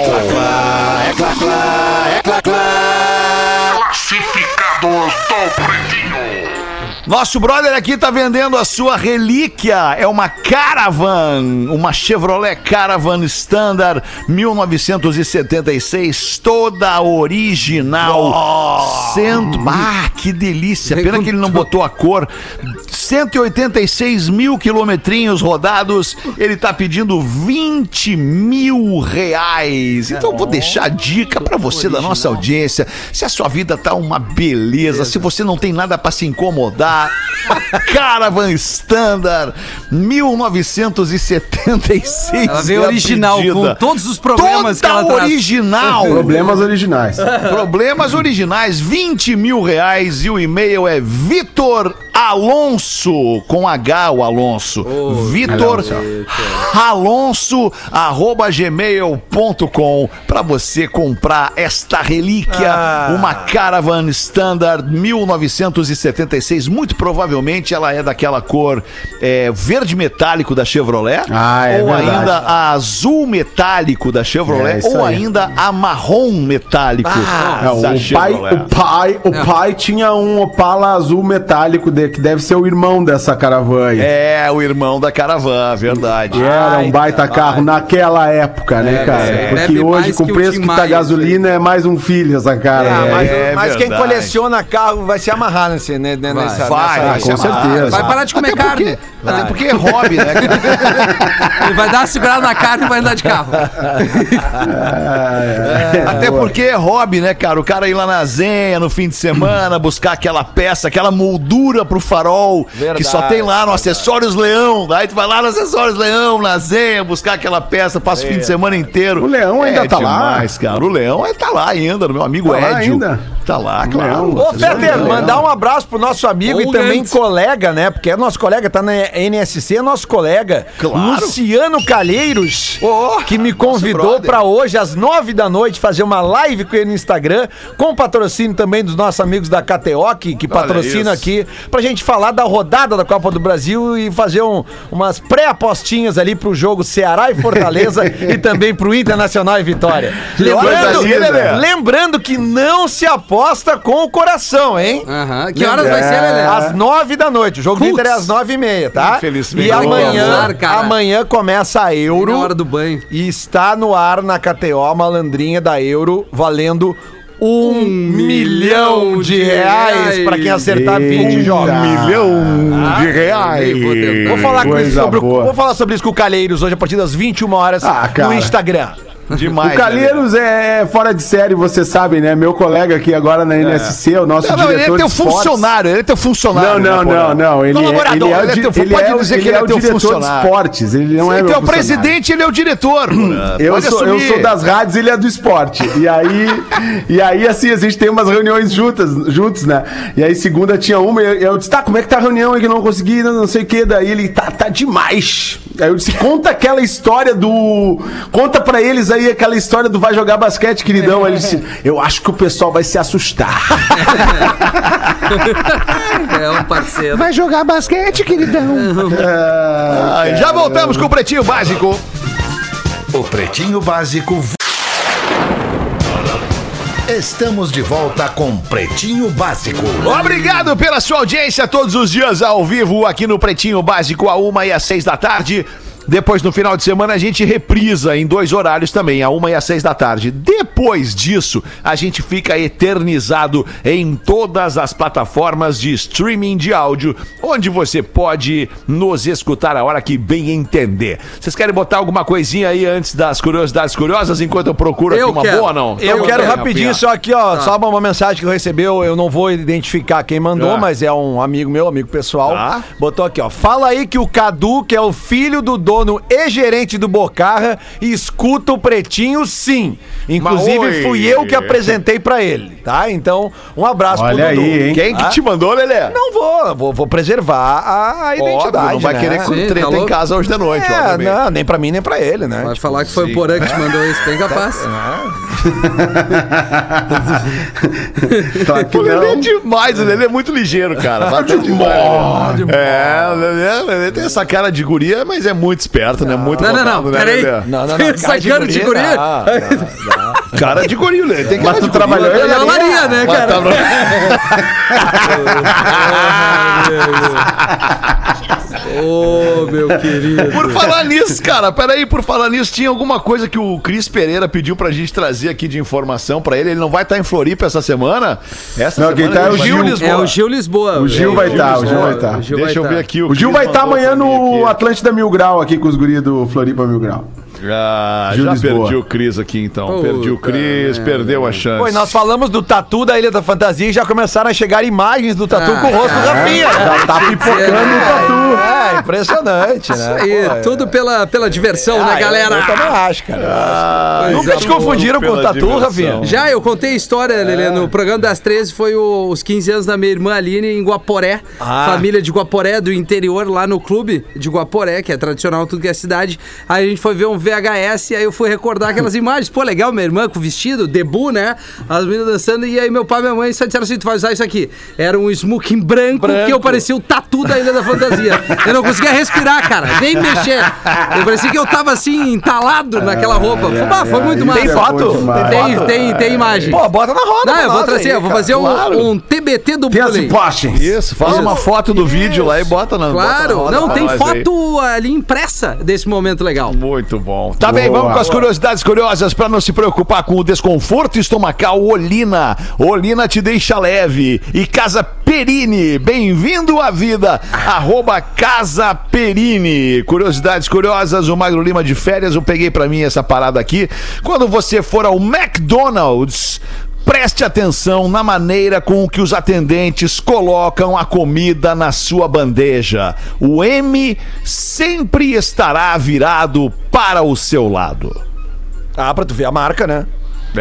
Nosso brother aqui tá vendendo a sua relíquia. É uma Caravan, uma Chevrolet Caravan Standard 1976, toda original. Cento... Ah, que delícia. Pena que ele não botou a cor. 186 mil quilometrinhos rodados. Ele tá pedindo 20 mil reais. Então eu vou deixar a dica pra você da nossa audiência. Se a sua vida tá uma beleza, se você não tem nada pra se incomodar, Caravan Standard 1976. Ela veio é original, pedida. com todos os problemas que Toda ela traz. original. Problemas originais. Problemas originais, 20 mil reais e o e-mail é Vitor Alonso, com H o Alonso. Vitor Alonso, arroba gmail.com para você comprar esta relíquia, Ah. uma Caravan Standard 1976. Muito provavelmente ela é daquela cor é, verde metálico da Chevrolet, Ah, é ou verdade. ainda a azul metálico da Chevrolet, É, ou aí. ainda a marrom metálico Ah, da o, pai, Chevrolet. o pai, o pai tinha um Opala azul metálico que deve ser o irmão dessa caravana. aí. É, o irmão da Caravan, verdade. E era um baita Ai, carro naquela época, né, cara? é. Porque hoje, com que o preço Tim que tá Maia, gasolina, é mais um filho essa cara. Ah, mas, É mas quem coleciona carro vai se amarrar nesse, né, né, nessa, Vai, nessa- vai, com se amarrar. certeza. Vai parar de comer Até porque- carne. Até porque é hobby, né? cara? Ele vai dar uma segurada na carne e vai andar de carro. É, Até porque é hobby, né, cara? O cara ir lá na Zenha no fim de semana, buscar aquela peça, aquela moldura pro farol, Verdade, que só tem lá no Acessórios Leão. Daí tu vai lá no Acessórios Leão, na Zenha, buscar aquela peça, passa o fim de semana inteiro. O Leão ainda é tá lá? demais, cara. O Leão ainda tá lá ainda, meu amigo Tá lá Edio. ainda? Tá lá, Leão. claro. Ô, Legal. mandar um abraço pro nosso amigo e Bom também antes. colega, né? Porque é nosso colega, tá na NSC, é nosso colega. Claro. Luciano Calheiros, Ô, que me convidou pra hoje, às nove da noite, fazer uma live com ele no Instagram, com patrocínio também dos nossos amigos da KTO, que, patrocina isso. aqui, pra gente gente falar da rodada da Copa do Brasil e fazer um- umas pré-apostinhas ali pro jogo Ceará e Fortaleza e também pro Internacional e Vitória. Lembrando, Lelê? lembrando que não se aposta com o coração, hein? Aham. Que horas vai ser, Lelê? Às nove da noite. O jogo do Putz. Inter é às nove e meia, tá? Infelizmente. E amanhã, Azar, amanhã começa a Euro. Na hora do banho. E está no ar na KTO a malandrinha da Euro valendo um, milhão de reais pra quem acertar 20 Eita. jogos. milhão de reais. vou. Vou falar, isso sobre o, vou falar sobre isso com o Calheiros hoje a partir das 21 horas Ah, no Instagram. Demais. O Calheiros é fora de série, você sabe, né? Meu colega aqui agora na NSC, o nosso Não, não, ele é diretor teu de funcionário, ele é teu funcionário. Não, não, né, não, Porã? não. Ele é, Colaborador, ele é, ele é teu- ele pode é dizer que ele ele é o teu diretor de funcionário. esportes. Ele não é Ele é o funcionário. presidente, ele é o diretor. Eu sou, eu sou das rádios, ele é do esporte. E aí, e aí, assim, a gente tem umas reuniões juntas, juntos, né? E aí, segunda tinha uma, e eu disse, tá, como é que tá a reunião aí que não consegui, não, não sei o quê. Daí ele, tá, tá demais. Aí eu disse, conta aquela história do. Conta pra eles aí aquela história do vai jogar basquete, queridão. Aí ele disse, eu acho que o pessoal vai se assustar. É um parceiro. Vai jogar basquete, queridão. Ah, já voltamos com o Pretinho Básico. O Pretinho Básico. Estamos de volta com Pretinho Básico. Obrigado pela sua audiência todos os dias ao vivo aqui no Pretinho Básico, a uma e às seis da tarde. Depois, no final de semana, a gente reprisa em dois horários também, a uma e às seis da tarde. Depois disso, a gente fica eternizado em todas as plataformas de streaming de áudio, onde você pode nos escutar a hora que bem entender. Vocês querem botar alguma coisinha aí antes das curiosidades curiosas, enquanto eu procuro aqui Eu uma quero. boa, não? Eu Eu quero quero, rapidinho, só aqui, ó, só uma mensagem que eu recebi, eu não vou identificar quem mandou, Ah. mas é um amigo meu, amigo pessoal. Tá. Botou aqui, ó. Fala aí que o Cadu, que é o filho do dono e gerente do Bocarra, escuta o Pretinho sim. Inclusive, fui eu que apresentei pra ele, tá? Então, um abraço Olha pro Dudu. aí, hein? Quem que Ah? te mandou, Lelé? Não vou, vou, vou preservar a, a identidade, Óbvio, não vai né? querer Sim, treta tá em louco? casa hoje de noite, É, obviamente. não, nem pra mim, nem pra ele, né? Vai Tipo, falar que foi o Porã que te mandou isso, bem capaz. Claro que O Lelê é não. demais, o Lelê é muito ligeiro, cara. Bata demais. Lelê. É, o Lelê, o Lelê tem essa cara de guria, mas é muito esperto, né? Muito Não, não, não, botado, né, peraí. Lelê? Não, não, não. Essa cara de guria. Não. Cara de guria, Lelê. Tem cara Mas de tu trabalhou Maria, né, Mas cara? tá Ô, meu querido. Por falar nisso, cara, peraí, por falar nisso, tinha alguma coisa que o Cris Pereira pediu pra gente trazer aqui de informação pra ele. Ele não vai estar em Floripa essa semana? Essa Não, quem tá é o Gil. Lisboa. É o Gil Lisboa. O Gil vai estar, o Gil vai estar. Gil Deixa eu ver tá. aqui. O Gil vai estar amanhã no. Atlântida Mil Grau aqui com os guris do Floripa Mil Grau. Ah, Gil já Lisboa. perdi o Cris aqui então. Puta perdi o Cris, perdeu a chance. Pô, e nós falamos do tatu da Ilha da Fantasia e já começaram a chegar imagens do tatu Ah, com o rosto do Rafinha. né? Já tá pipocando o tatu. É, impressionante, né? Isso aí, Pô, é. tudo pela, pela diversão, Ah, né, eu- galera? Eu, também acho, cara. Ah, Nunca te confundiram com o tatu, diversão. Rafinha? Já, eu contei a história, Lelê, no programa das 13, foi o- os 15 anos da minha irmã Aline em Guaporé. Ah. Família de Guaporé, do interior, lá no clube de Guaporé, que é tradicional tudo que é cidade. Aí a gente foi ver um VHS e aí eu fui recordar aquelas imagens. Pô, legal, minha irmã com vestido, debu, né? As meninas dançando. E aí meu pai e minha mãe só disseram assim, tu vai usar isso aqui. Era um smoking branco, que eu parecia o tatu da Ilha da Fantasia. Eu não conseguia respirar, cara, nem mexer. Eu parecia que eu tava assim, entalado naquela roupa. Pô, foi muito Isso massa. Tem é foto? Tem, tem, tem imagem. Pô, bota na roda. Não, eu vou trazer, aí, eu vou fazer um, claro. um TBT do Tem as bullying. imagens. Isso, faz uma foto do vídeo lá e bota na bota na Claro, roda não, tem nós aí. foto ali impressa desse momento legal. Muito bom. Tá bem, Boa. vamos com as curiosidades curiosas para não se preocupar com o desconforto estomacal. Olina. Olina te deixa leve. E Casa Perini. Bem-vindo à vida. Arroba Casa Perini. Curiosidades curiosas. O Magro Lima de férias. Eu peguei para mim essa parada aqui. Quando você for ao McDonald's. Preste atenção na maneira com que os atendentes colocam a comida na sua bandeja. O M sempre estará virado para o seu lado. Ah, pra tu ver a marca, né?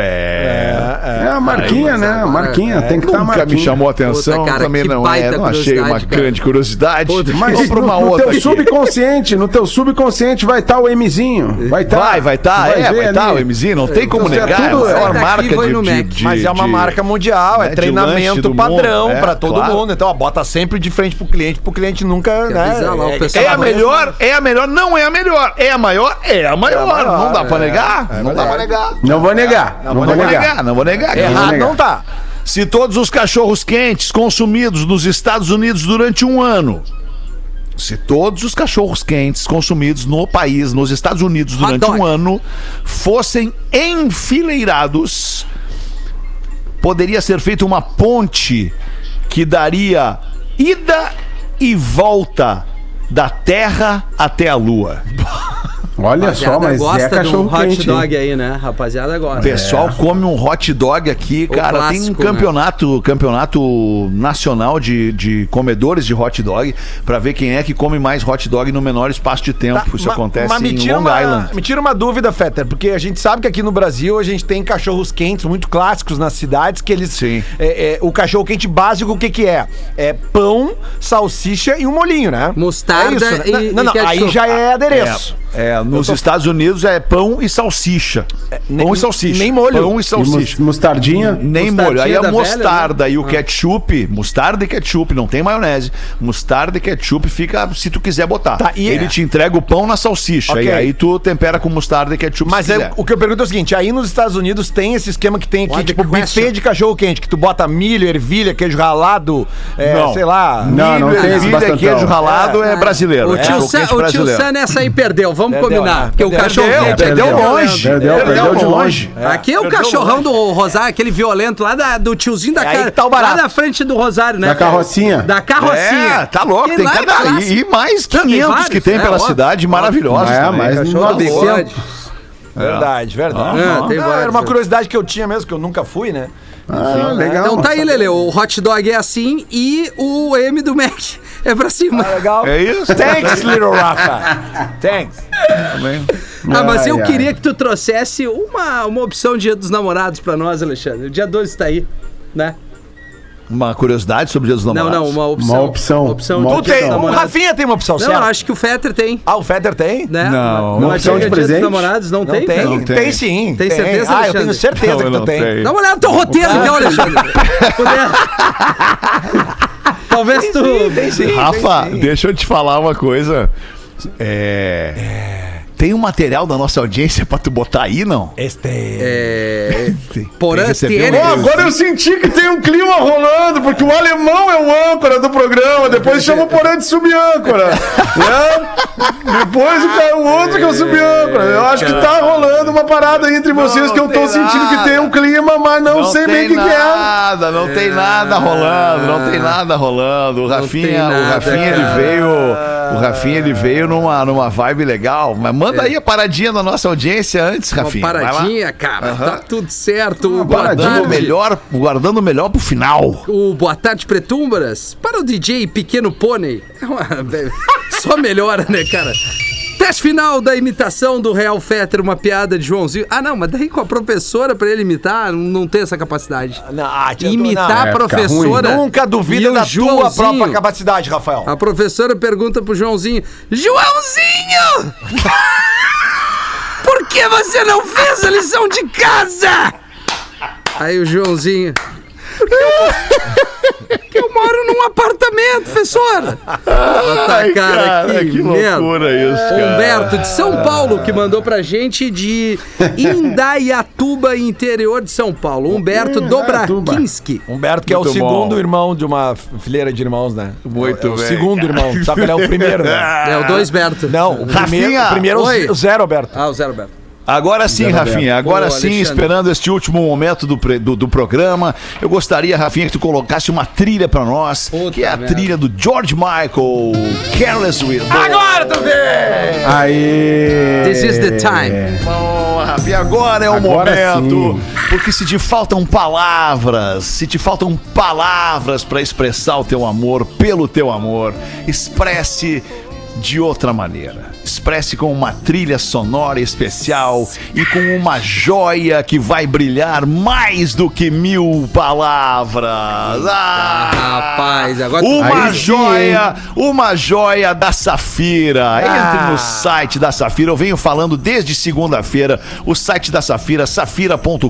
É. É a marquinha, né? A marquinha, tem que estar Nunca marquinha. me chamou a atenção, Puta, cara, também não é. Não achei uma cara. grande curiosidade. Mas Vamos pra no, uma no outra teu aqui. subconsciente, no teu subconsciente vai estar o Mzinho. Vai estar. Vai, vai estar, é, vai estar o MZ, não tem como Então, é negar, é a tudo- maior sai daqui marca de, de- Mas é uma marca mundial, né, é de treinamento padrão mundo, é, pra todo claro. mundo. Então, bota sempre de frente pro cliente, pro cliente nunca, né? É a melhor, é a melhor, não é a melhor. É a maior, é a maior. não dá pra é. negar. não dá pra negar. Não vou negar. Não, vou Não vou negar. negar, não vou negar. Errado negar. não tá. Se todos os cachorros quentes consumidos nos Estados Unidos durante um ano. Se todos os cachorros quentes consumidos no país, nos Estados Unidos, durante um ano, fossem enfileirados, poderia ser feita uma ponte que daria ida e volta da Terra até a Lua. Olha só, mas é gosta de um cachorro hot quente. dog aí, né? Rapaziada O gosta. pessoal come um hot dog aqui, cara. tem um clássico, né? campeonato, campeonato nacional de, de comedores de hot dog pra ver quem é que come mais hot dog no menor espaço de tempo. Isso Ma- acontece mas me em tira Long uma, Island. Me tira uma dúvida, Fetter, porque a gente sabe que aqui no Brasil a gente tem cachorros quentes muito clássicos nas cidades que eles. Sim. é, é, o cachorro quente básico, o que que é? É pão, salsicha e um molhinho, né? Mostarda É isso, né? e- Não, e não, aí já é adereço. É, nos Estados Unidos é pão e salsicha. pão e salsicha. nem molho. Pão e E salsicha. mus- mostardinha. Nem Mostardinha molho. Aí a da velha, mostarda né? e o Ah. ketchup, mostarda e ketchup, não tem maionese. Mostarda e ketchup fica se tu quiser botar. Tá, e Ele é. te entrega o pão na salsicha. Ok. E aí tu tempera com mostarda e ketchup Mas se é, o que eu pergunto é o seguinte: aí nos Estados Unidos tem esse esquema que tem aqui, What tipo, the question? buffet de cachorro quente, que tu bota milho, ervilha, queijo ralado, é, Não. sei lá. Não, não Milho, tem esse ervilha, bastantão. queijo ralado é, brasileiro. O é tio, quente o tio. Sam nessa aí perdeu, vamos Perdeu, combinar. né? Porque o Perdeu, cachorro perdeu, é Perdeu violento. longe. Perdeu, perdeu de longe. Aqui é o Perdeu cachorrão longe. do Rosário, aquele violento lá da- do tiozinho da É cara. tá o. Lá da frente do Rosário, né? Da carrocinha. Da carrocinha. É, tá louco. Tem é cada... clássico. E, e mais Não, tem 500 vários, que tem é, pela cidade, maravilhosos. É, mas Cachorro do 900. bigode. Verdade, verdade. Ah, tem Não, vários, era uma né? curiosidade que eu tinha mesmo, que eu nunca fui, né? Ah, legal. Então tá aí, Lele. O hot dog é assim e o M do Mac é pra cima. Legal. É isso? Thanks, little Rafa. Thanks. Também. Ah, mas Ai, eu ai. queria que tu trouxesse uma, uma opção Dia dos Namorados pra nós, Alexandre. O dia 12 tá aí, né? Uma curiosidade sobre Dia dos Não, Namorados. não, uma opção. Uma opção. opção Uma Tu Dia tem, o. Rafinha tem uma opção, Não, certo? acho que o Fetter tem, Ah, o Fetter tem? né? Não. Uma opção de Dia dos presente? Namorados não, Não tem? tem? Não tem? tem. sim. Tem certeza, Ah, eu Alexandre? tenho certeza Não, que eu tu não tem. Dá uma olhada no teu roteiro, então, Alexandre. Talvez tu. Tem sim. Rafa, deixa eu te falar uma coisa. É... Tem um material da nossa audiência pra tu botar aí, não? Este. É. Porã tem que receber Tiene. um- Ó, Agora eu senti que tem um clima rolando, porque o alemão é o âncora do programa, depois chama o Porã de subâncora. né? Depois o, cara, o outro que é o subâncora. Eu acho que tá rolando uma parada aí entre vocês que eu tô sentindo que nada. tem um clima, mas não, sei bem o que, que é. nada, não tem nada rolando, não tem nada rolando. O Rafinha, o Rafinha ele veio, o Rafinha ele veio numa, numa vibe legal. Mas manda aí a paradinha da nossa audiência antes, Uma Rafinha. lá. paradinha, cara. Tá tudo certo. Boa Guardando o tarde. melhor, guardando o melhor pro final. O Boa Tarde Pretumbras para o DJ Pequeno Pônei. É uma... Só melhora, né, cara? Teste final da imitação do Real Fetter, uma piada de Joãozinho. Ah, não, mas daí com a professora pra ele imitar, não- não tem essa capacidade. Não, ah, tia, tu- Imitar não. a É, professora. Nunca duvida da tua própria capacidade, Rafael. A professora pergunta pro Joãozinho: Joãozinho! Por que você não fez a lição de casa? Aí o Joãozinho. Porque eu moro num apartamento, professora. Ah, Ai, cara, que merda. loucura isso, cara. Humberto de São Paulo que mandou pra gente de Indaiatuba, interior de São Paulo. Humberto Dobrakinski. Humberto, que é o Muito segundo bom. irmão de uma fileira de irmãos, né? Muito é o bem, segundo cara. irmão. Sabe, ele é o primeiro, né? É o dois Berto. Não, o primeiro, o primeiro é o oi. o zero, Alberto. Ah, o Zero Berto. Agora sim, Rafinha, agora Ô, sim, Alexandre. esperando este último momento do, do, do programa, eu gostaria, Rafinha, que tu colocasse uma trilha pra nós, Puta que é a merda. trilha do George Michael, Careless Whisper. Agora tu vê! Aí. This is the time. Bom, Rafinha, agora é o Agora momento. sim. Porque se te faltam palavras, se te faltam palavras pra expressar o teu amor pelo teu amor, expresse de outra maneira. Expresse com uma trilha sonora especial e com uma joia que vai brilhar mais do que mil palavras. Ah, rapaz, agora- uma sim, joia, uma joia da Safira. Entre no site da Safira. Eu venho falando desde segunda-feira. O site da Safira, safira.com.br,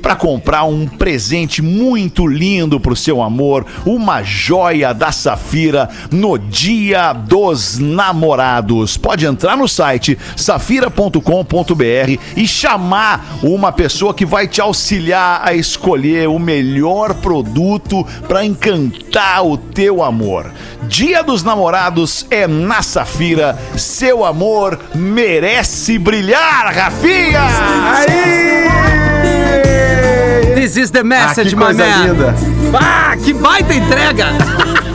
para comprar um presente muito lindo pro seu amor. Uma joia da Safira no Dia dos Namorados. Pode entrar no site safira.com.br e chamar uma pessoa que vai te auxiliar a escolher o melhor produto para encantar o teu amor. Dia dos Namorados é na Safira. Seu amor merece brilhar, Rafinha! This is the Ah, message, que my coisa man. linda. Ah, que baita entrega!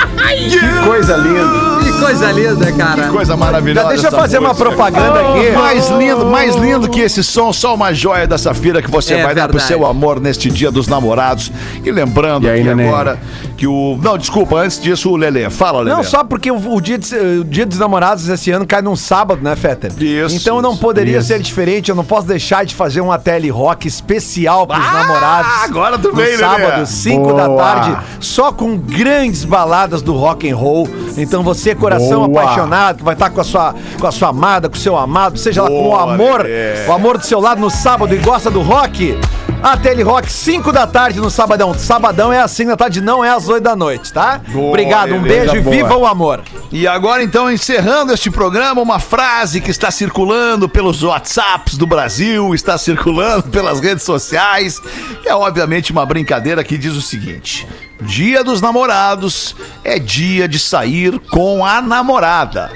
Que coisa linda. Que coisa linda, cara. Coisa maravilhosa. Já deixa eu fazer uma propaganda aqui. Mais lindo, mais lindo que esse som, só uma joia da Safira que você É vai dar pro verdade. seu amor neste dia dos namorados. E lembrando E aí, agora que o. Não, desculpa, antes disso, o Lelê. Fala, Lelê. Não, só porque o, o dia de- o dia dos namorados esse ano cai num sábado, né, Fetter? Isso, Então não poderia isso. ser diferente. Eu não posso deixar de fazer uma tele rock especial pros namorados. agora tu Lelê. sábado, 5 da tarde, só com grandes baladas do rock and roll. Então você, coração Boa. apaixonado, que vai estar com a sua com a sua amada, com o seu amado, seja lá com o Boa, amor, Lelê. o amor do seu lado no sábado e gosta do rock. A Tele Rock, 5 da tarde no sabadão. Sabadão é 5 da tarde, não é às 8 da noite, tá? Boa, Obrigado, um beijo e Boa. viva o amor. E agora, então, encerrando este programa, uma frase que está circulando pelos WhatsApps do Brasil, está circulando pelas redes sociais. É obviamente uma brincadeira que diz o seguinte: Dia dos namorados é dia de sair com a namorada.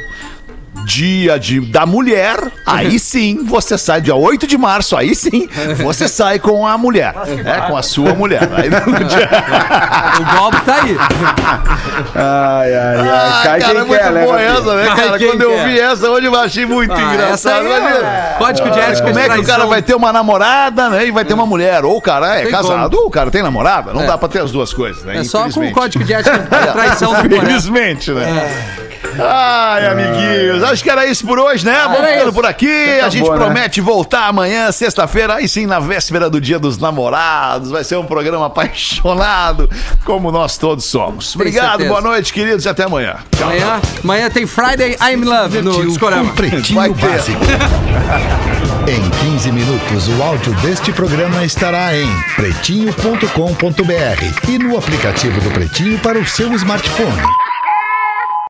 Dia de, da mulher, aí sim você sai, dia 8 de março, aí sim você sai com a mulher, né? Com a sua mulher. Aí no dia... O golpe tá aí. Ai, ai, ai. Cai cara, quem é muito quer, né? boa Rafinha? essa, né, Cai cara? quem Quando eu quer. vi essa hoje, eu achei muito Ah, essa engraçado. aí Imagina. é código de ética Como de é que o cara traição. vai ter uma namorada, né? E vai ter uma mulher. Ou o cara é Tem casado, ou o cara tem namorada. Não É. dá pra ter as duas coisas, né? É só com o Infelizmente. código de ética de traição do. Infelizmente, né? Ai, amiguinhos, acho que era isso por hoje, né? Vamos era ficando por aqui. A gente Acabou, né? promete voltar amanhã, sexta-feira, aí sim, na véspera do Dia dos Namorados. Vai ser um programa apaixonado, como nós todos somos. Obrigado, certeza. boa noite, queridos, e até amanhã. Amanhã, amanhã tem Friday I'm Love no Discorama. Um pretinho Vai ter. básico. Em 15 minutos, o áudio deste programa estará em pretinho.com.br e no aplicativo do Pretinho para o seu smartphone.